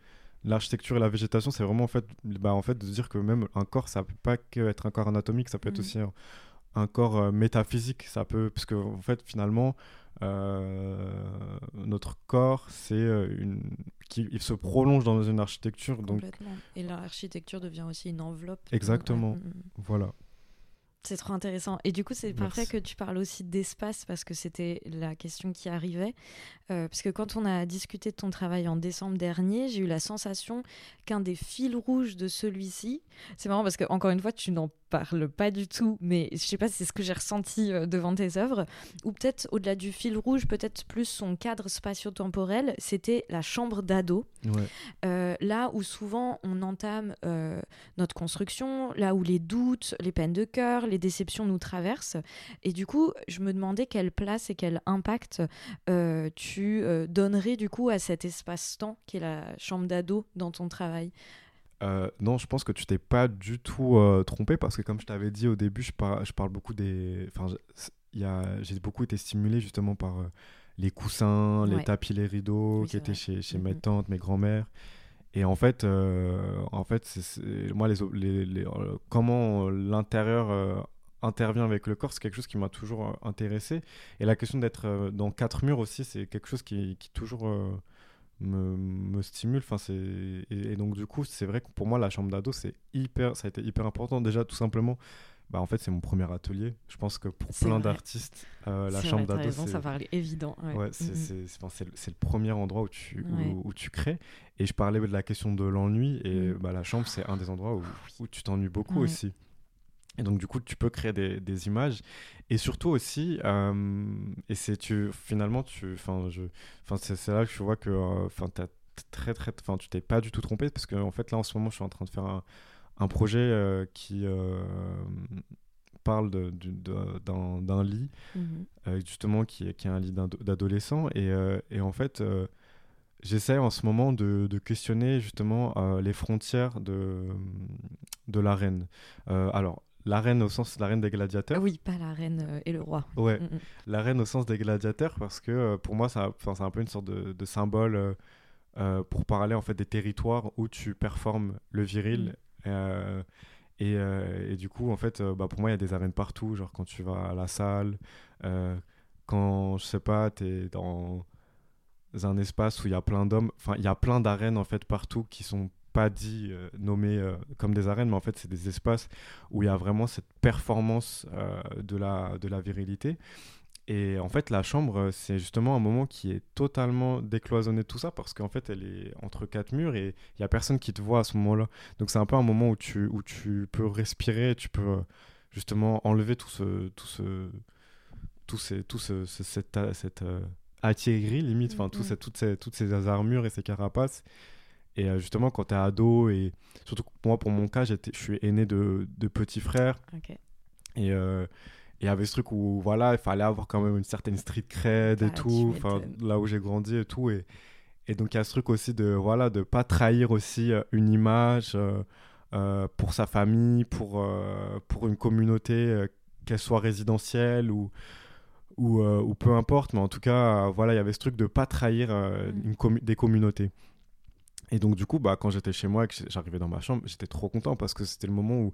l'architecture et la végétation, c'est vraiment en fait, bah, en fait de dire que même un corps, ça peut pas qu'être un corps anatomique, ça peut être mm. aussi un, corps métaphysique, ça peut, parce que en fait, finalement, euh, notre corps, c'est euh, une qui il se prolonge dans une architecture. Donc... Et l'architecture devient aussi une enveloppe. Exactement. Mm, mm. Voilà. C'est trop intéressant. Et du coup, c'est parfait que tu parles aussi d'espace parce que c'était la question qui arrivait. Euh, parce que quand on a discuté de ton travail en décembre dernier, j'ai eu la sensation qu'un des fils rouges de celui-ci, c'est marrant parce que encore une fois, tu n'en parle pas du tout, mais je sais pas si c'est ce que j'ai ressenti euh, devant tes œuvres, ou peut-être au-delà du fil rouge, peut-être plus son cadre spatio-temporel, c'était la chambre d'ado. Euh, là où souvent on entame euh, notre construction, là où les doutes, les peines de cœur, les déceptions nous traversent. Et du coup, je me demandais quelle place et quel impact tu donnerais du coup à cet espace-temps qui est la chambre d'ado dans ton travail. Euh, non, je pense que tu t'es pas du tout euh, trompé parce que comme je t'avais dit au début, je, je parle beaucoup des... Enfin, j'ai beaucoup été stimulé justement par euh, les coussins, les tapis, les rideaux qui étaient chez, chez mes tantes, mes grands-mères. Et en fait, en fait moi, les, les, comment l'intérieur intervient avec le corps, c'est quelque chose qui m'a toujours intéressé. Et la question d'être dans quatre murs aussi, c'est quelque chose qui, qui toujours me, me stimule. Enfin, c'est et, donc du coup, c'est vrai que pour moi, la chambre d'ado, c'est hyper, ça a été hyper important. Déjà, tout simplement, bah en fait, c'est mon premier atelier. Je pense que pour plein d'artistes, euh, la chambre d'ado, c'est ça paraît évident. Ouais, c'est le premier endroit où tu où, tu crées. Et je parlais de la question de l'ennui et mm. bah, la chambre, c'est un des endroits où, où tu t'ennuies beaucoup aussi. Et donc, du coup, tu peux créer des, des images. Et surtout aussi, euh, et c'est tu, finalement, tu, c'est là que je vois que euh, enfin très, très, tu t'es pas du tout trompé parce qu'en en fait, là, en ce moment, je suis en train de faire un, un projet euh, qui parle d'un lit, mhm. justement, qui est, qui est un lit d'adolescent. Et, et, en fait, j'essaie en ce moment de, de questionner justement les frontières de, de l'arène. alors, la reine au sens la reine des gladiateurs. Ah oui, pas la reine euh, et le roi. Ouais, mm, mm. la reine au sens des gladiateurs parce que euh, pour moi, c'est un peu une sorte de, symbole euh, pour parler en fait des territoires où tu performes le viril. Mm. Et, et, du coup, en fait, bah, pour moi, il y a des arènes partout. Genre quand tu vas à la salle, quand, je sais pas, tu es dans un espace où il y a plein d'hommes. Enfin, il y a plein d'arènes en fait partout qui sont pas dit euh, nommé euh, comme des arènes, mais en fait, c'est des espaces où il y a vraiment cette performance euh, de, la, de la virilité. Et en fait, la chambre, c'est justement un moment qui est totalement décloisonné de tout ça parce qu'en fait, elle est entre quatre murs et il n'y a personne qui te voit à ce moment-là. Donc, c'est un peu un moment où tu, où tu peux respirer, tu peux justement enlever tout ce. Tout ce tout, ces, tout ce, cette, cette limite, enfin, mm -hmm. toutes, ces, toutes ces armures et ces carapaces et euh, justement, quand tu es ado, et surtout moi, pour mon cas, je suis aîné de, de petits frères. Et euh, il y avait ce truc où voilà, il fallait avoir quand même une certaine street cred et bah, tout, là où j'ai grandi et tout. Et, et donc il y a ce truc aussi de voilà de pas trahir aussi euh, une image pour sa famille, pour, pour une communauté, qu'elle soit résidentielle ou, ou, ou, peu importe. Mais en tout cas, voilà, il y avait ce truc de pas trahir mm. une des communautés. Et donc, du coup, bah, quand j'étais chez moi et que j'arrivais dans ma chambre, j'étais trop content parce que c'était le moment où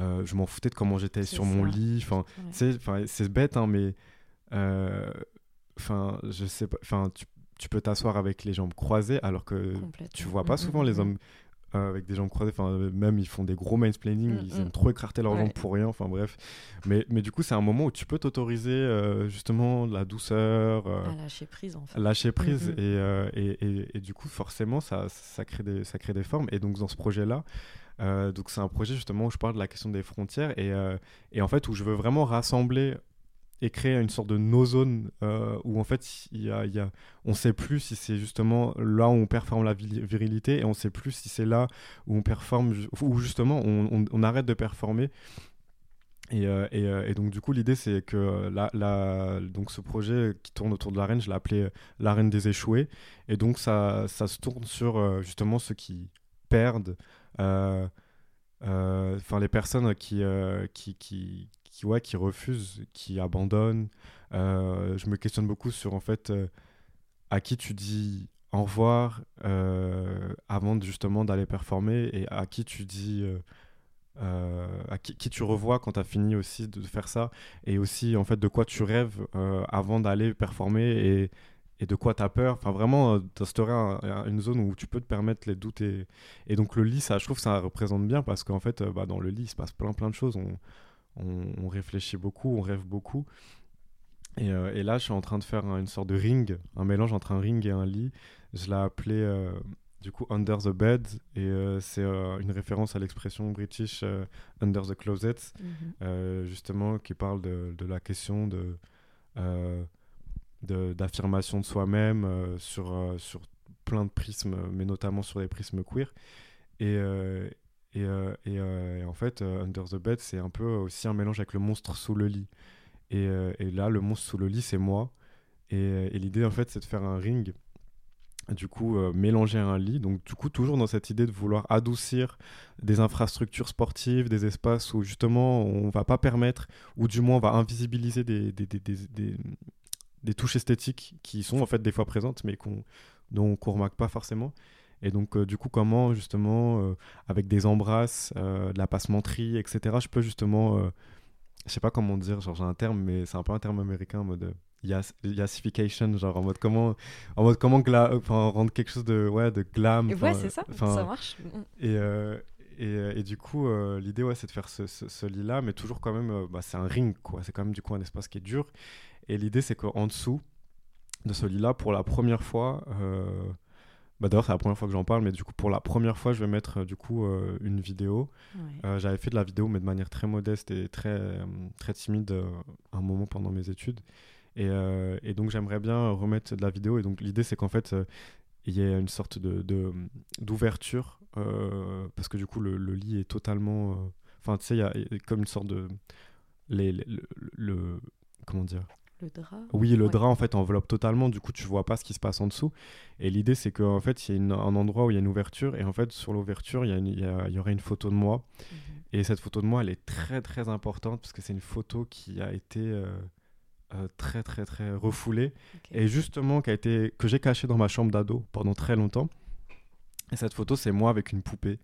euh, je m'en foutais de comment j'étais sur mon lit. Enfin, c'est bête, hein, mais euh, je sais pas. Enfin, tu, tu, peux t'asseoir avec les jambes croisées alors que tu vois pas mm, souvent mm, les mm, hommes euh, avec des jambes croisées. Enfin, même ils font des gros mansplaining, mm, ils aiment mm. trop écarter leurs jambes pour rien. Enfin bref. Mais, mais du coup, c'est un moment où tu peux t'autoriser euh, justement la douceur. Euh, à lâcher prise en fait. Lâcher prise. Mm, et, et, et, du coup, forcément, ça, ça, crée des, ça crée des formes. Et donc, dans ce projet-là, donc c'est un projet justement où je parle de la question des frontières et, et en fait où je veux vraiment rassembler et créer une sorte de no-zone euh, où en fait y a, on sait plus si c'est justement là où on performe la virilité et on sait plus si c'est là où on performe ou justement on, arrête de performer. Et, euh, euh, et, donc du coup l'idée c'est que la, la, donc ce projet qui tourne autour de l'arène je l'ai appelé l'arène des échoués. Et donc ça, ça se tourne sur justement ceux qui perdent enfin les personnes qui, qui qui, ouais, qui refusent, qui abandonnent. Euh, je me questionne beaucoup sur en fait euh, à qui tu dis au revoir euh, avant justement d'aller performer et à qui tu dis à qui, tu revois quand tu as fini aussi de faire ça et aussi en fait de quoi tu rêves avant d'aller performer et, et, de quoi tu as peur. Enfin vraiment d'instaurer une zone où tu peux te permettre les doutes et, et donc le lit ça je trouve que ça représente bien parce qu'en fait bah, dans le lit il se passe plein plein de choses. On, réfléchit beaucoup, on rêve beaucoup. Euh, et, là, je suis en train de faire une sorte de ring, un mélange entre un ring et un lit. Je l'ai appelé euh, du coup Under the Bed, et euh, c'est une référence à l'expression british Under the Closet, mhm. justement, qui parle de, la question de d'affirmation de, soi-même sur, sur plein de prismes, mais notamment sur les prismes queer. Et, euh, euh, et, en fait, euh, Under the Bed, c'est un peu aussi un mélange avec le monstre sous le lit. Et, là, le monstre sous le lit, c'est moi. Et, l'idée, en fait, c'est de faire un ring du coup mélanger un lit donc du coup toujours dans cette idée de vouloir adoucir des infrastructures sportives des espaces où justement on va pas permettre ou du moins on va invisibiliser des, touches esthétiques qui sont en fait des fois présentes mais dont on remarque pas forcément et donc, euh, du coup, comment justement, euh, avec des embrasses, euh, de la passementerie, etc., je peux justement, je sais pas comment dire, genre j'ai un terme, mais c'est un peu un terme américain en mode yassification, genre en mode comment, en mode comment rendre quelque chose de, ouais, de glam. Et ouais, c'est ça, ça marche. Et, et, et, du coup, l'idée, ouais, c'est de faire ce, ce, lit-là, mais toujours quand même, bah, c'est un ring, quoi. C'est quand même du coup un espace qui est dur. Et l'idée, c'est qu'en dessous de ce lit-là, pour la première fois, bah D'ailleurs, c'est la première fois que j'en parle, mais du coup, pour la première fois, je vais mettre euh, du coup euh, une vidéo. Euh, j'avais fait de la vidéo, mais de manière très modeste et très, très timide un moment pendant mes études. Et, et donc, j'aimerais bien remettre de la vidéo. Et donc, l'idée, c'est qu'en fait, il y ait une sorte de d'ouverture, parce que du coup, le, le lit est totalement. Enfin, tu sais, il y a comme une sorte de. Les, le comment dire le drap Oui, le drap en fait enveloppe totalement, du coup tu vois pas ce qui se passe en dessous. Et l'idée c'est qu'en fait il y a un endroit où il y a une ouverture, et en fait sur l'ouverture il y, y, aurait une photo de moi. Mhm. Et cette photo de moi elle est très très importante parce que c'est une photo qui a été euh, euh, très très très refoulée, et justement qui a été, que j'ai cachée dans ma chambre d'ado pendant très longtemps. Et cette photo c'est moi avec une poupée.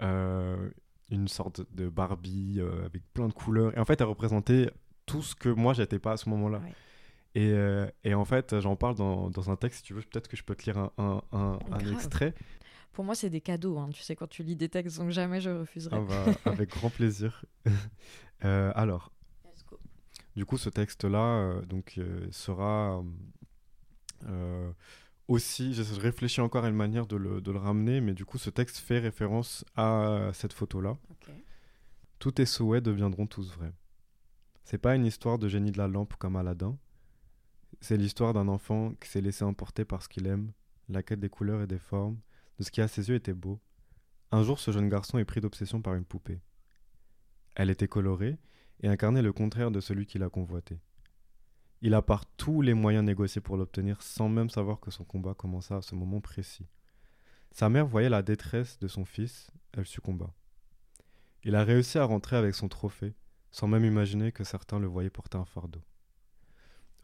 Euh, une sorte de Barbie avec plein de couleurs. Et en fait, elle représentait tout ce que moi j'étais pas à ce moment-là. Et, euh, et, en fait, j'en parle dans, dans, un texte, si tu veux, peut-être que je peux te lire un, un, un, extrait. Pour moi, c'est des cadeaux, hein, tu sais, quand tu lis des textes, donc jamais je refuserai. Ah bah, <laughs> avec grand plaisir. <laughs> euh, alors, du coup, ce texte-là euh, donc sera aussi, je réfléchis encore à une manière de le, de le, ramener, mais du coup, ce texte fait référence à cette photo-là. Tous tes souhaits deviendront tous vrais. C'est pas une histoire de génie de la lampe comme Aladdin. C'est l'histoire d'un enfant qui s'est laissé emporter par ce qu'il aime, la quête des couleurs et des formes, de ce qui à ses yeux était beau. Un jour, ce jeune garçon est pris d'obsession par une poupée. Elle était colorée et incarnait le contraire de celui qu'il a convoité. Il a par tous les moyens négociés pour l'obtenir sans même savoir que son combat commença à ce moment précis. Sa mère voyait la détresse de son fils, elle succomba. Il a réussi à rentrer avec son trophée, sans même imaginer que certains le voyaient porter un fardeau.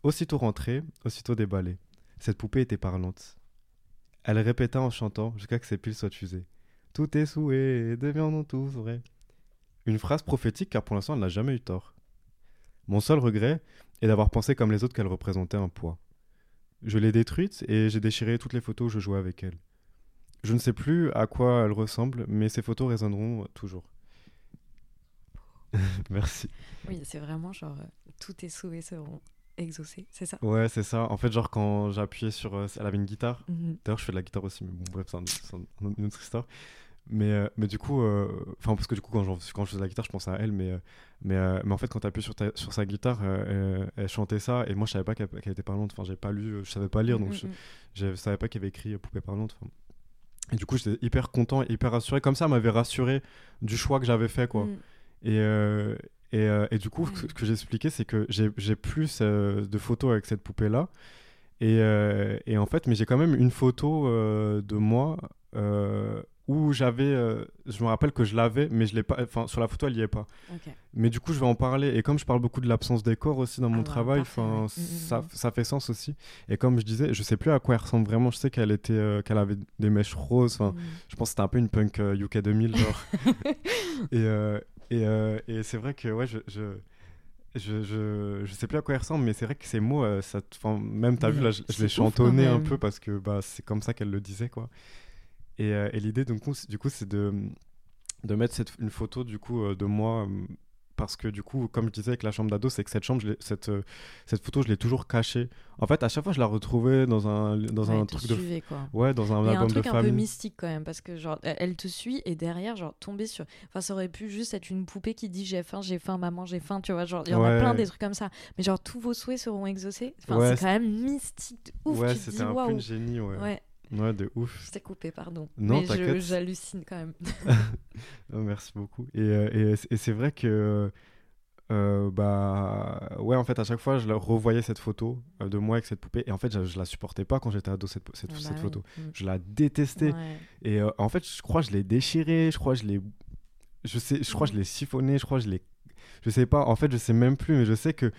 Aussitôt rentré, aussitôt déballé, cette poupée était parlante. Elle répéta en chantant jusqu'à que ses piles soient usées. Tout est souhait, deviendront tous vrais. Une phrase prophétique car pour l'instant elle n'a jamais eu tort. Mon seul regret est d'avoir pensé comme les autres qu'elle représentait un poids. Je l'ai détruite et j'ai déchiré toutes les photos où je jouais avec elle. Je ne sais plus à quoi elle ressemble, mais ces photos résonneront toujours. <laughs> Merci. Oui, c'est vraiment genre, euh, tous tes souhaits seront exaucés, c'est ça? Ouais, c'est ça. En fait, genre, quand j'appuyais sur. Euh, elle avait une guitare. Mhm. D'ailleurs, je fais de la guitare aussi, mais bon, bref, c'est une autre histoire. Mais, euh, mais du coup, euh, enfin, parce que du coup, quand, quand je faisais la guitare, je pensais à elle, mais, mais, mais en fait, quand tu appuies sur, sur sa guitare, elle, chantait ça, et moi, je savais pas qu'elle était parlante, enfin, j'ai pas lu, je savais pas lire, donc mm, mm, je, je, savais pas qu'elle avait écrit Poupée parlante. Et du coup, j'étais hyper content, hyper rassuré. Comme ça, m'avait rassuré du choix que j'avais fait, quoi. Et, et, et, du coup, ce que j'ai expliqué, c'est que j'ai plus de photos avec cette poupée-là. Et, et, en fait, mais j'ai quand même une photo de moi où j'avais, euh, je me rappelle que je l'avais, mais je l'ai pas, enfin sur la photo elle y est pas. Mais du coup je vais en parler et comme je parle beaucoup de l'absence des corps aussi dans mon ah bah, travail, enfin mm, mm, ça, mm. ça, fait sens aussi. Et comme je disais, je sais plus à quoi elle ressemble vraiment. Je sais qu'elle était, euh, qu'elle avait des mèches roses. Enfin, je pense que c'était un peu une punk UK euh, 2000 genre. <laughs> et et, et c'est vrai que ouais je, je je, je, je, sais plus à quoi elle ressemble, mais c'est vrai que ces mots, ça, même tu as vu là, je, je l'ai chantonné un peu parce que bah, c'est comme ça qu'elle le disait quoi. Et, euh, et l'idée, du coup, c'est de, de mettre cette, une photo du coup, euh, de moi euh, parce que du coup, comme je disais avec la chambre d'ado, c'est que cette chambre, cette, cette photo, je l'ai toujours cachée. En fait, à chaque fois, je la retrouvais dans un, dans un truc de. Quoi. Ouais, dans un album un truc un peu mystique quand même, parce que genre, elle te suit et derrière, genre, tomber sur. Enfin, ça aurait pu juste être une poupée qui dit j'ai faim, j'ai faim, maman, j'ai faim, tu vois. Genre, il y en a plein des trucs comme ça. Mais genre, tous vos souhaits seront exaucés. Enfin, c'est quand même mystique ouf. Ouais, c'était un peu une génie, ouais. Ouais. De ouf. Je t'ai coupé, pardon. Non, Mais j'hallucine quand même. <laughs> <laughs> Oh, merci beaucoup. Et, euh, et, et c'est vrai que, euh, bah, ouais, en fait, à chaque fois, je revoyais cette photo euh, de moi avec cette poupée. Et en fait, je, je la supportais pas quand j'étais ado, cette, cette, ah cette bah photo. Je la détestais. Et en fait, je crois que je l'ai déchirée, je crois que je l'ai. Je, sais, je crois que je l'ai siphonnée, je crois que je l'ai. Je sais pas, en fait, je sais même plus, mais je sais que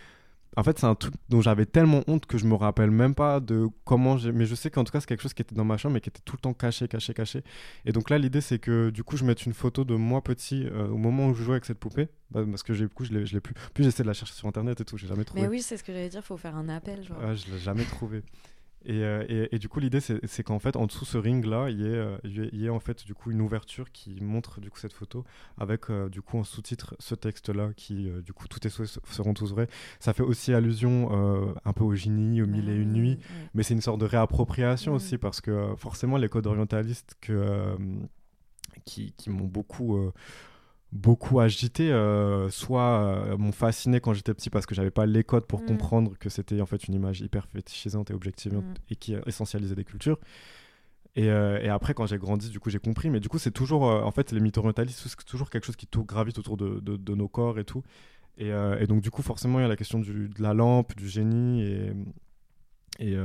en fait, c'est un truc dont j'avais tellement honte que je me rappelle même pas de comment j'ai. Mais je sais qu'en tout cas, c'est quelque chose qui était dans ma chambre mais qui était tout le temps caché, caché, caché. Et donc là, l'idée, c'est que du coup, je mette une photo de moi petit euh, au moment où je jouais avec cette poupée. Bah, parce que du coup, je l'ai plus. Puis j'essaie de la chercher sur internet et tout, j'ai jamais trouvé. Mais oui, c'est ce que j'allais dire, il faut faire un appel. Genre. Ouais, je l'ai jamais trouvé. Euh, et, et, du coup, l'idée, c'est qu'en fait, en dessous ce ring-là, il y, ait, il y ait en fait du coup une ouverture qui montre du coup cette photo avec euh, du coup en sous-titre ce texte-là qui euh, du coup tout est seront tous vrais. Ça fait aussi allusion un peu au génie, au mille et une nuits, mais c'est une sorte de réappropriation aussi parce que forcément les codes orientalistes que, qui, qui m'ont beaucoup beaucoup agité, euh, soit euh, m'ont fasciné quand j'étais petit parce que j'avais pas les codes pour mm. comprendre que c'était en fait une image hyper fétichisante et objectivante mm. et qui essentialisait des cultures. Et, euh, et après, quand j'ai grandi, du coup, j'ai compris. Mais du coup, c'est toujours, en fait, les mythes orientalistes, c'est toujours quelque chose qui gravite autour de, de, nos corps et tout. Et, et, donc, du coup, forcément, il y a la question du, de la lampe, du génie et, et,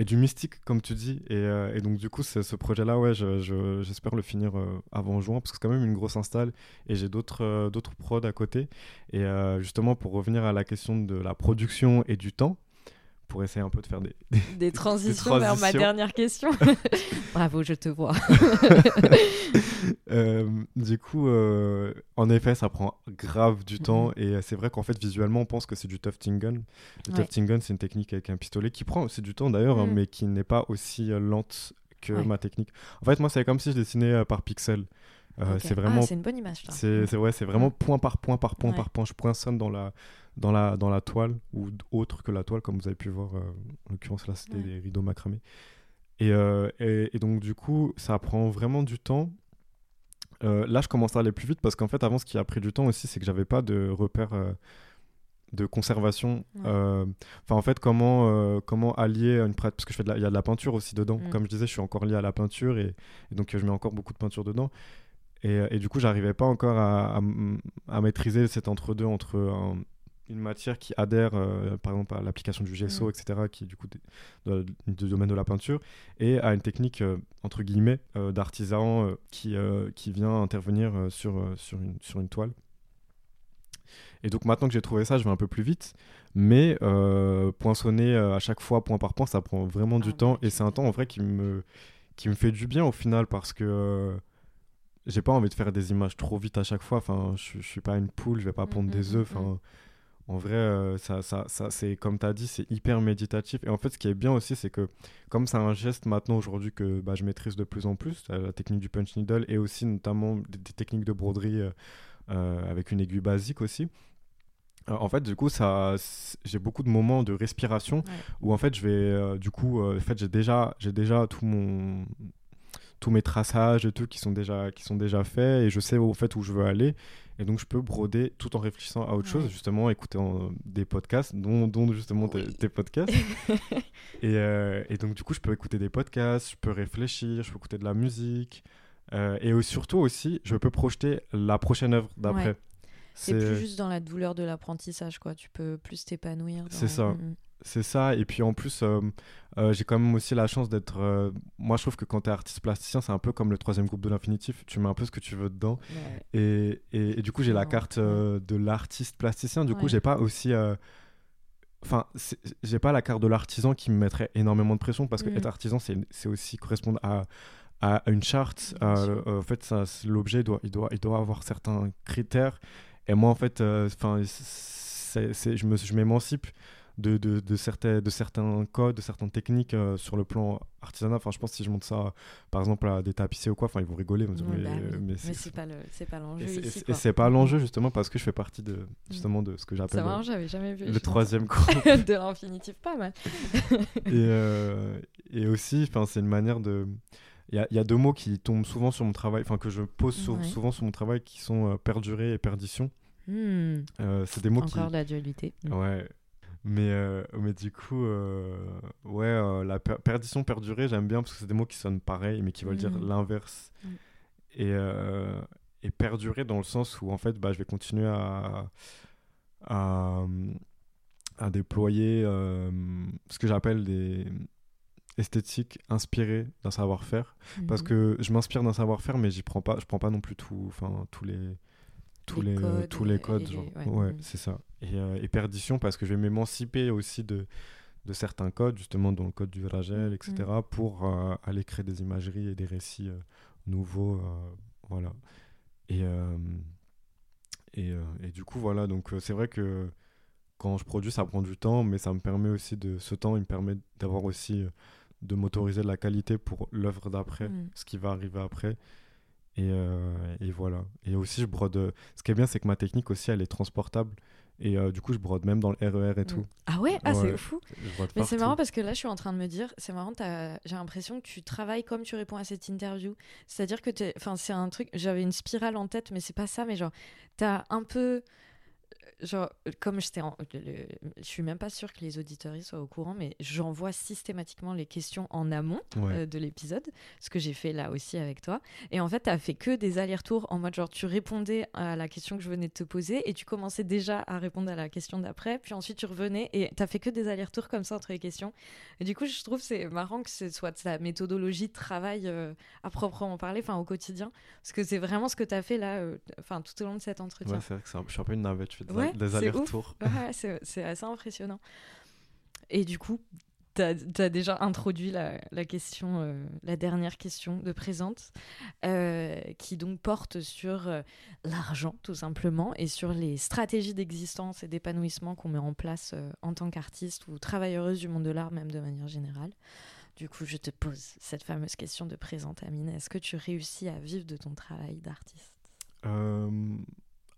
et du mystique, comme tu dis. Et, euh, donc, du coup, ce projet-là, ouais, j'espère le finir euh, avant juin, parce que c'est quand même une grosse install. Et j'ai d'autres euh, d'autres prods à côté. Et justement, pour revenir à la question de la production et du temps, pour essayer un peu de faire des, des, <laughs> transitions, vers ma dernière question. <laughs> Bravo, je te vois. <laughs> Euh, du coup, euh, en effet, ça prend grave du temps et c'est vrai qu'en fait, visuellement, on pense que c'est du tufting gun. Le tufting gun, c'est une technique avec un pistolet qui prend aussi du temps d'ailleurs, hein, mm. mais qui n'est pas aussi euh, lente que ma technique. En fait, moi, c'est comme si je dessinais par pixel. C'est vraiment. Ah, c'est une bonne image. C'est ouais, c'est vraiment point par point par point par point. Je poinçonne dans la dans la, dans la toile ou autre que la toile, comme vous avez pu voir. Euh, en l'occurrence, là, c'était des rideaux macramés. Euh, et, et, donc, du coup, ça prend vraiment du temps. Euh, là, je commence à aller plus vite parce qu'en fait, avant, ce qui a pris du temps aussi, c'est que j'avais pas de repères de conservation. Enfin, en fait, comment, comment allier une pratique. Parce que je fais il y a de la peinture aussi dedans. Mm. Comme je disais, je suis encore lié à la peinture et, donc je mets encore beaucoup de peinture dedans. Et, et du coup, j'arrivais pas encore à, à, à, maîtriser cet entre-deux entre, une matière qui adhère, euh, par exemple, à l'application du gesso, mm. etc., qui est du coup du domaine de la peinture, et à une technique, euh, entre guillemets, euh, d'artisan qui, qui vient intervenir sur, sur, une, sur une toile. Et donc maintenant que j'ai trouvé ça, je vais un peu plus vite, mais poinçonner à chaque fois, point par point, ça prend vraiment du ah, temps, et c'est un temps en vrai qui me, qui me fait du bien au final, parce que j'ai pas envie de faire des images trop vite à chaque fois. Enfin, je, je suis pas une poule, je vais pas mm, pondre mm, des œufs. Enfin, en vrai, euh, ça, ça, ça c'est comme tu as dit, c'est hyper méditatif. Et en fait, ce qui est bien aussi, c'est que comme c'est un geste maintenant aujourd'hui que bah, je maîtrise de plus en plus, euh, la technique du punch needle et aussi notamment des, techniques de broderie euh, avec une aiguille basique aussi. En fait, du coup, ça, j'ai beaucoup de moments de respiration où en fait, je vais, du coup, en fait, j'ai déjà, j'ai déjà tout mon, tous mes traçages et tout qui sont déjà qui sont déjà faits et je sais au fait où je veux aller. Et donc je peux broder tout en réfléchissant à autre chose justement écoutant des podcasts dont, dont justement tes, podcasts. <laughs> Et, euh, et, donc du coup je peux écouter des podcasts je peux réfléchir je peux écouter de la musique euh, et surtout aussi je peux projeter la prochaine œuvre d'après. C'est plus juste dans la douleur de l'apprentissage quoi. Tu peux plus t'épanouir c'est ça. Mm, mm. C'est ça, et puis en plus, euh, euh, j'ai quand même aussi la chance d'être. Euh, moi, je trouve que quand tu es artiste plasticien, c'est un peu comme le troisième groupe de l'infinitif. Tu mets un peu ce que tu veux dedans. Et, et, du coup, j'ai la carte de l'artiste plasticien. Du coup, j'ai pas aussi. Enfin, j'ai pas la carte de l'artisan qui me mettrait énormément de pression parce que être artisan, c'est aussi correspondre à, à une charte. en fait, l'objet, doit, il, doit, il doit avoir certains critères. Et moi, en fait, enfin je m'émancipe de, de, de, certains, de certains codes, de certaines techniques euh, sur le plan artisanal. Enfin, je pense que si je montre ça, par exemple, à des tapissiers ou quoi, enfin, ils vont rigoler. Mais, bah mais, c'est pas l'enjeu. Et c'est pas l'enjeu, justement, parce que je fais partie de, mm. justement, de ce que j'appelle. Vu. Le troisième groupe. <laughs> de l'infinitif, pas mal. et, euh, et aussi, c'est une manière de. Il y, a, y, a deux mots qui tombent souvent sur mon travail, enfin que je pose souvent sur mon travail, qui sont euh, perdurer et perdition. Hmm. c'est des mots Encore qui... la dualité. Ouais, mais, euh, mais du coup, euh, ouais, euh, la perdition, perdurer, j'aime bien parce que c'est des mots qui sonnent pareil, mais qui veulent dire mmh. l'inverse. Mmh. Et, et perdurer dans le sens où, en fait, bah, je vais continuer à, à, à déployer ce que j'appelle des esthétiques inspirées d'un savoir-faire. Parce mmh. que je m'inspire d'un savoir-faire, mais j'y prends pas, je prends pas non plus tout, enfin, tous les tous les, codes, tous les codes. ouais, c'est ça. Et, euh, et, perdition parce que je vais m'émanciper aussi de, de certains codes, justement dans le code du Ragel, etc., mm. pour euh, aller créer des imageries et des récits euh, nouveaux. voilà. Et, et, et, du coup, voilà, donc c'est vrai que quand je produis, ça prend du temps, mais ça me permet aussi de. Ce temps, il me permet d'avoir aussi. de m'autoriser de la qualité pour l'œuvre d'après, mm. ce qui va arriver après. Euh, et, voilà. Et aussi, je brode. Ce qui est bien, c'est que ma technique aussi, elle est transportable. Et euh, du coup, je brode même dans le RER et mm. tout. Ah ouais, Ah, c'est fou. Mais c'est marrant parce que là, je suis en train de me dire, c'est marrant, j'ai l'impression que tu travailles comme tu réponds à cette interview. C'est-à-dire que, enfin, c'est un truc, j'avais une spirale en tête, mais c'est pas ça, mais genre, t'as un peu genre, comme j'étais en... je suis même pas sûre que les auditeurs soient au courant, mais j'envoie systématiquement les questions en amont euh, de l'épisode, ce que j'ai fait là aussi avec toi. Et en fait, tu as fait que des allers-retours en mode genre, tu répondais à la question que je venais de te poser et tu commençais déjà à répondre à la question d'après, puis ensuite tu revenais et tu as fait que des allers-retours comme ça entre les questions. Et du coup, je trouve c'est marrant que ce soit ta méthodologie de travail euh, à proprement parler, enfin au quotidien, parce que c'est vraiment ce que tu as fait là, euh, enfin tout au long de cet entretien. Ouais, c'est vrai que je suis un peu une navette, je fais des, des allers-retours. c'est assez impressionnant. Et du coup, tu as, déjà introduit la, la question, euh, la dernière question de présente, euh, qui donc porte sur euh, l'argent, tout simplement, et sur les stratégies d'existence et d'épanouissement qu'on met en place en tant qu'artiste ou travailleuse du monde de l'art, même de manière générale. Du coup, je te pose cette fameuse question de présente, Amine. Est-ce que tu réussis à vivre de ton travail d'artiste?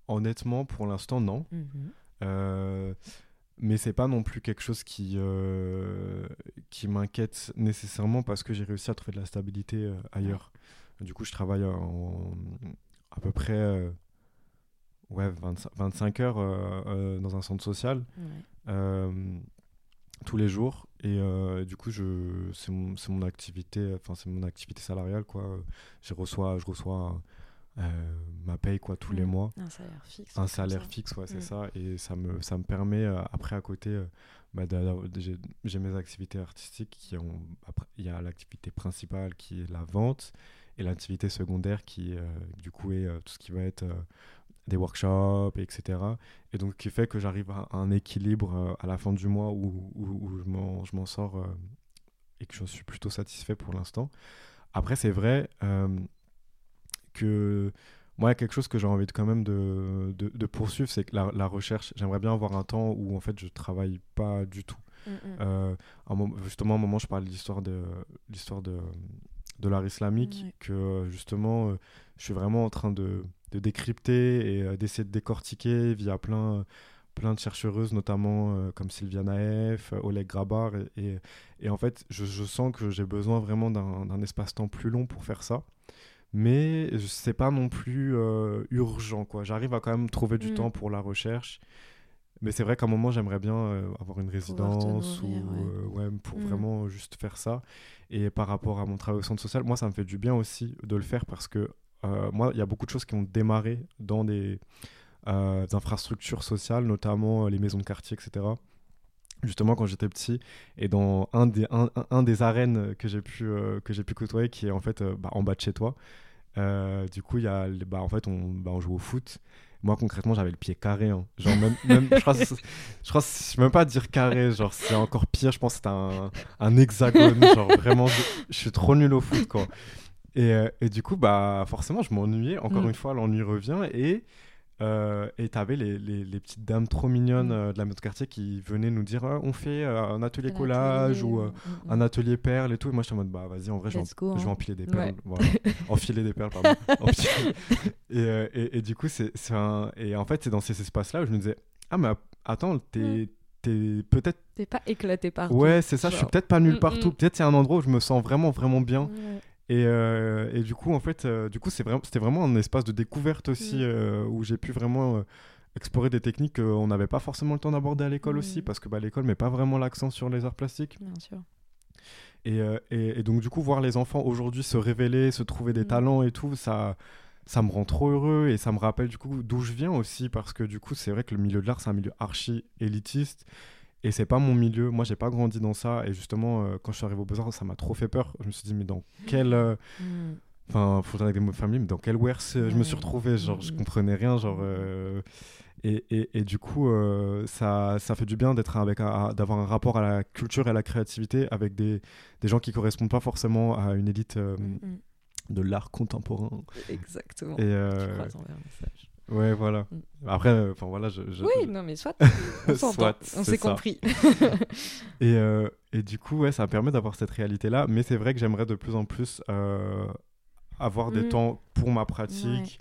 Honnêtement, pour l'instant, non. Mhm. Euh, mais c'est pas non plus quelque chose qui, euh, qui m'inquiète nécessairement parce que j'ai réussi à trouver de la stabilité euh, ailleurs. Du coup, je travaille en, à peu près ouais, 25, heures dans un centre social tous les jours. Et du coup, c'est mon, mon, activité, enfin c'est mon activité salariale quoi. Je reçois, je reçois euh, ma paye quoi tous les mm. mois. Un salaire fixe. Un salaire fixe, ouais, c'est mm. ça. Et ça me, ça me permet, euh, après, à côté, euh, bah, j'ai mes activités artistiques qui ont. Il y a l'activité principale qui est la vente et l'activité secondaire qui, du coup, est tout ce qui va être des workshops, etc. Et donc, qui fait que j'arrive à un équilibre à la fin du mois où, où, où je m'en sors et que je suis plutôt satisfait pour l'instant. Après, c'est vrai que moi, il y a quelque chose que j'ai envie de, quand même de, de, poursuivre, c'est que la, recherche, j'aimerais bien avoir un temps où en fait je travaille pas du tout. Mm, mm. Euh, justement, à un moment, je de l'histoire de l'histoire de, de l'art islamique, que justement, euh, je suis vraiment en train de, de décrypter et euh, d'essayer de décortiquer via plein plein de chercheuses, notamment comme Sylvia Naef, Oleg Grabar. Et, et, en fait, je, je sens que j'ai besoin vraiment d'un espace-temps plus long pour faire ça mais c'est pas non plus urgent quoi. J'arrive à quand même trouver du mmh. temps pour la recherche mais c'est vrai qu'à un moment, j'aimerais bien euh, avoir une résidence ou ouais. Euh, pour mm. vraiment juste faire ça. Et par rapport à mon travail au centre social, moi, ça me fait du bien aussi de le faire parce que euh, moi, il y a beaucoup de choses qui ont démarré dans des, infrastructures sociales, notamment les maisons de quartier, etc justement quand j'étais petit et dans un des, un, des arènes que j'ai pu, que j'ai pu côtoyer qui est en fait bah, en bas de chez toi du coup il y a bah, en fait on, bah, on joue au foot moi, concrètement, j'avais le pied carré. Hein. Genre, même, même, je crois, je crois, je peux même pas dire carré. Genre, c'est encore pire. Je pense que c'était un, un hexagone. genre, vraiment, je, suis trop nul au foot, quoi. Et, euh, et du coup, bah, forcément, je m'ennuyais. Encore mm. une fois, l'ennui revient. Et euh, et tu avais les, les, petites dames trop mignonnes mm. euh, de la maison de quartier qui venaient nous dire ah, on fait euh, un atelier collage ou mm, mm, un atelier perles et tout. Et moi, je suis en mode bah vas-y, en vrai, je vais, je vais, hein. empiler des perles. Voilà. <laughs> Enfiler des perles, pardon. <laughs> et, et, et, du coup, c'est un. Et en fait, c'est dans ces espaces-là où je me disais ah, mais attends, t'es t'es peut-être. T'es pas éclaté partout. Ouais, c'est ça, je suis peut-être pas nul partout. Peut-être c'est un endroit où je me sens vraiment, vraiment bien. Et, euh, et, du coup, en fait, euh, du coup, vraiment, c'était vraiment un espace de découverte aussi mm. euh, où j'ai pu vraiment explorer des techniques qu'on n'avait pas forcément le temps d'aborder à l'école aussi mm. parce que bah, l'école met pas vraiment l'accent sur les arts plastiques. Bien sûr. Et, et, donc, du coup, voir les enfants aujourd'hui se révéler, se trouver des mm. talents et tout, ça, ça me rend trop heureux et ça me rappelle du coup d'où je viens aussi parce que du coup, c'est vrai que le milieu de l'art, c'est un milieu archi élitiste et c'est pas mon milieu. Moi, j'ai pas grandi dans ça. Et justement, euh, quand je suis arrivé au Beaux-Arts, ça m'a trop fait peur. Je me suis dit, mais dans quel. Euh, mm. Enfin, il faudrait des mots de famille, mais dans quel wers je me suis retrouvé Genre, je mm. comprenais rien. Genre. Euh, et, et, et, du coup, ça, ça fait du bien d'être avec d'avoir un rapport à la culture et à la créativité avec des, des gens qui correspondent pas forcément à une élite mm, de l'art contemporain. Exactement. Et, Ouais, voilà. Après, euh, enfin voilà, je, Oui, non, mais soit. <laughs> On soit, on s'est compris. <laughs> et, euh, et du coup, ouais, ça permet d'avoir cette réalité-là. Mais c'est vrai que j'aimerais de plus en plus euh, avoir des mm. temps pour ma pratique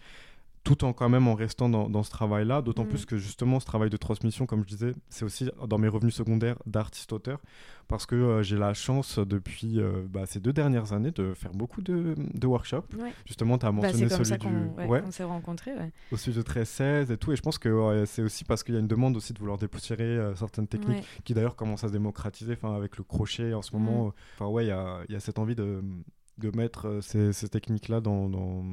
tout en quand même en restant dans, dans ce travail-là, d'autant mm. plus que justement ce travail de transmission, comme je disais, c'est aussi dans mes revenus secondaires d'artiste-auteur, parce que euh, j'ai la chance depuis euh, bah, ces deux dernières années de faire beaucoup de, de workshops. Justement, tu as bah, mentionné celui du... Ouais, on s'est rencontrés. Au studio 13-16 et tout, et je pense que c'est aussi parce qu'il y a une demande aussi de vouloir dépoussiérer euh, certaines techniques, qui d'ailleurs commencent à se démocratiser, avec le crochet en ce mm. moment. Enfin ouais, il y a, y a cette envie de de mettre euh, ces, ces techniques-là dans, dans,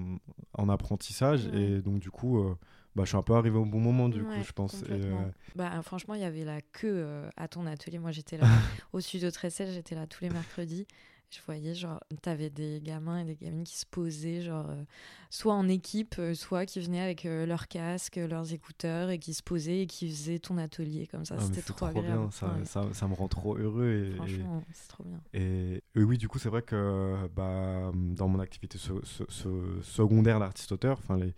en apprentissage. Et donc, du coup, euh, bah, je suis un peu arrivé au bon moment, du coup, je pense. Et, euh, bah, franchement, il y avait la queue à ton atelier. Moi, j'étais là <laughs> au studio 13 j'étais là tous les mercredis je voyais genre t'avais des gamins et des gamines qui se posaient genre euh, soit en équipe euh, soit qui venaient avec euh, leur casque leurs écouteurs et qui se posaient et qui faisaient ton atelier comme ça ah, c'était trop, agréable bien. Ça, ça, ça, me rend trop heureux et, franchement c'est trop bien et, oui du coup c'est vrai que bah, dans mon activité secondaire d'artiste auteur enfin les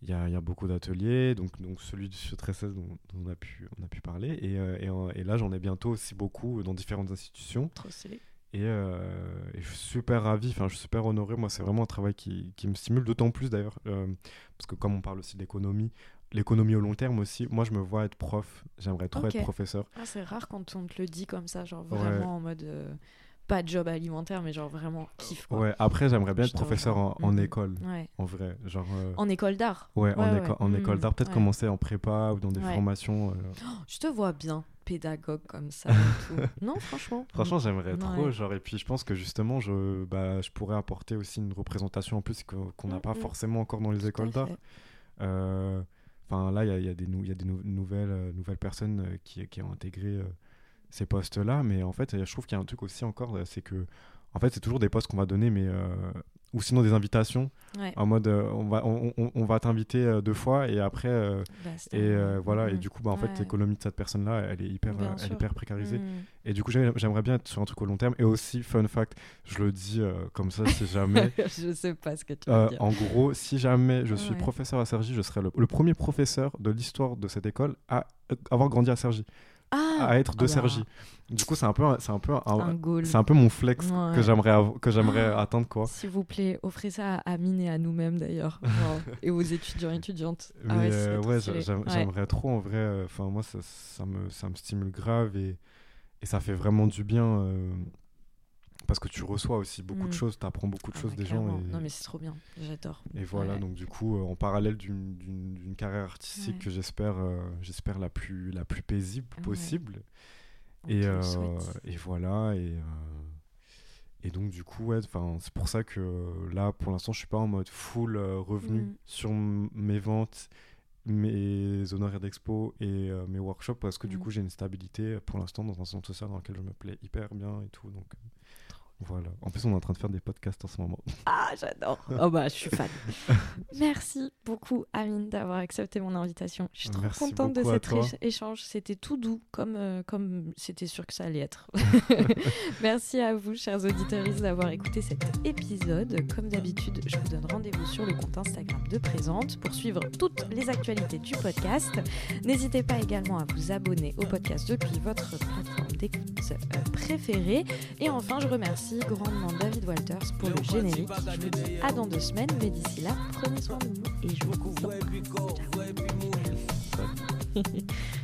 il y, a, y a, beaucoup d'ateliers, donc, donc celui du 13 dont, dont, on, a pu, on a pu parler. Et, et, et là, j'en ai bientôt aussi beaucoup dans différentes institutions. Trop stylé. Euh, et, je suis super ravi, enfin je suis super honoré. Moi, c'est vraiment un travail qui, qui me stimule, d'autant plus d'ailleurs, euh, parce que comme on parle aussi d'économie, l'économie au long terme aussi, moi je me vois être prof, j'aimerais trop être professeur. Ah, c'est rare quand on te le dit comme ça, genre vraiment en mode. Euh, pas de job alimentaire, mais genre vraiment kiff. Quoi. Ouais, après, j'aimerais bien être professeur en, école, en vrai. Genre, En école d'art Ouais, en, en école d'art, peut-être commencer en prépa ou dans des formations. Oh, je te vois bien pédagogue comme ça. <laughs> non, franchement. Franchement, j'aimerais trop. Genre, et puis, je pense que justement, je, bah, je pourrais apporter aussi une représentation en plus qu'on n'a mm, pas mm. forcément encore dans les écoles d'art. Euh, enfin, là, il y, y, a des, y a des nouvelles, euh, nouvelles personnes euh, qui, qui, ont intégré ces postes-là. Mais en fait, je trouve qu'il y a un truc aussi encore, c'est que, en fait, c'est toujours des postes qu'on va donner, mais ou sinon des invitations en mode euh, on va on, on, va t'inviter euh, deux fois et après euh, et voilà et du coup bah en fait l'économie de cette personne là elle est hyper elle est hyper précarisée. Mm. et du coup j'aimerais bien être sur un truc au long terme. Et aussi fun fact je le dis comme ça si jamais <laughs> je sais pas ce que tu veux dire. en gros si jamais je suis professeur à Sergi je serai le, premier professeur de l'histoire de cette école à avoir grandi à Sergi Ah, à être de ah bah, Sergi. Du coup, c'est un peu, c'est un peu, Un c'est un peu mon flex Ouais. que j'aimerais, que j'aimerais Ah. atteindre quoi. S'il vous plaît, offrez ça à Amine et à nous-mêmes d'ailleurs. <laughs> Et aux étudiants et étudiantes. Mais Ah ouais, euh, Ouais. j'aimerais trop en vrai. euh, Enfin, moi, ça, ça me, ça me stimule grave et, et ça fait vraiment du bien euh, parce que tu reçois aussi beaucoup de choses, tu apprends beaucoup de Ah choses des gens. Et, Non mais c'est trop bien, j'adore. et voilà, Ouais. donc du coup, euh, en parallèle d'une- carrière artistique Ouais. que j'espère euh, j'espère la plus, la plus paisible possible. Et, euh, et voilà. Et, et donc, du coup, c'est pour ça que là, pour l'instant, je suis pas en mode full revenu Mm. sur mes ventes, mes honoraires d'expo et euh, mes workshops parce que du Mm. coup, j'ai une stabilité pour l'instant dans un centre social dans lequel je me plais hyper bien et tout. Donc, voilà. En plus, on est en train de faire des podcasts en ce moment. <laughs> Ah, j'adore. Oh bah, je suis fan. <laughs> Merci beaucoup, Amine, d'avoir accepté mon invitation. Je suis trop Merci contente de cet échange. C'était tout doux, comme euh, comme c'était sûr que ça allait être. <laughs> Merci à vous, chers auditeurs, d'avoir écouté cet épisode. Comme d'habitude, je vous donne rendez-vous sur le compte Instagram de Présente pour suivre toutes les actualités du podcast. N'hésitez pas également à vous abonner au podcast depuis votre plateforme d'écoute euh, préférée. Et enfin, je remercie grandement David Walters pour le générique. Je vous dis à dans deux semaines, mais d'ici là, prenez soin de vous et je vous dis. <laughs> <laughs>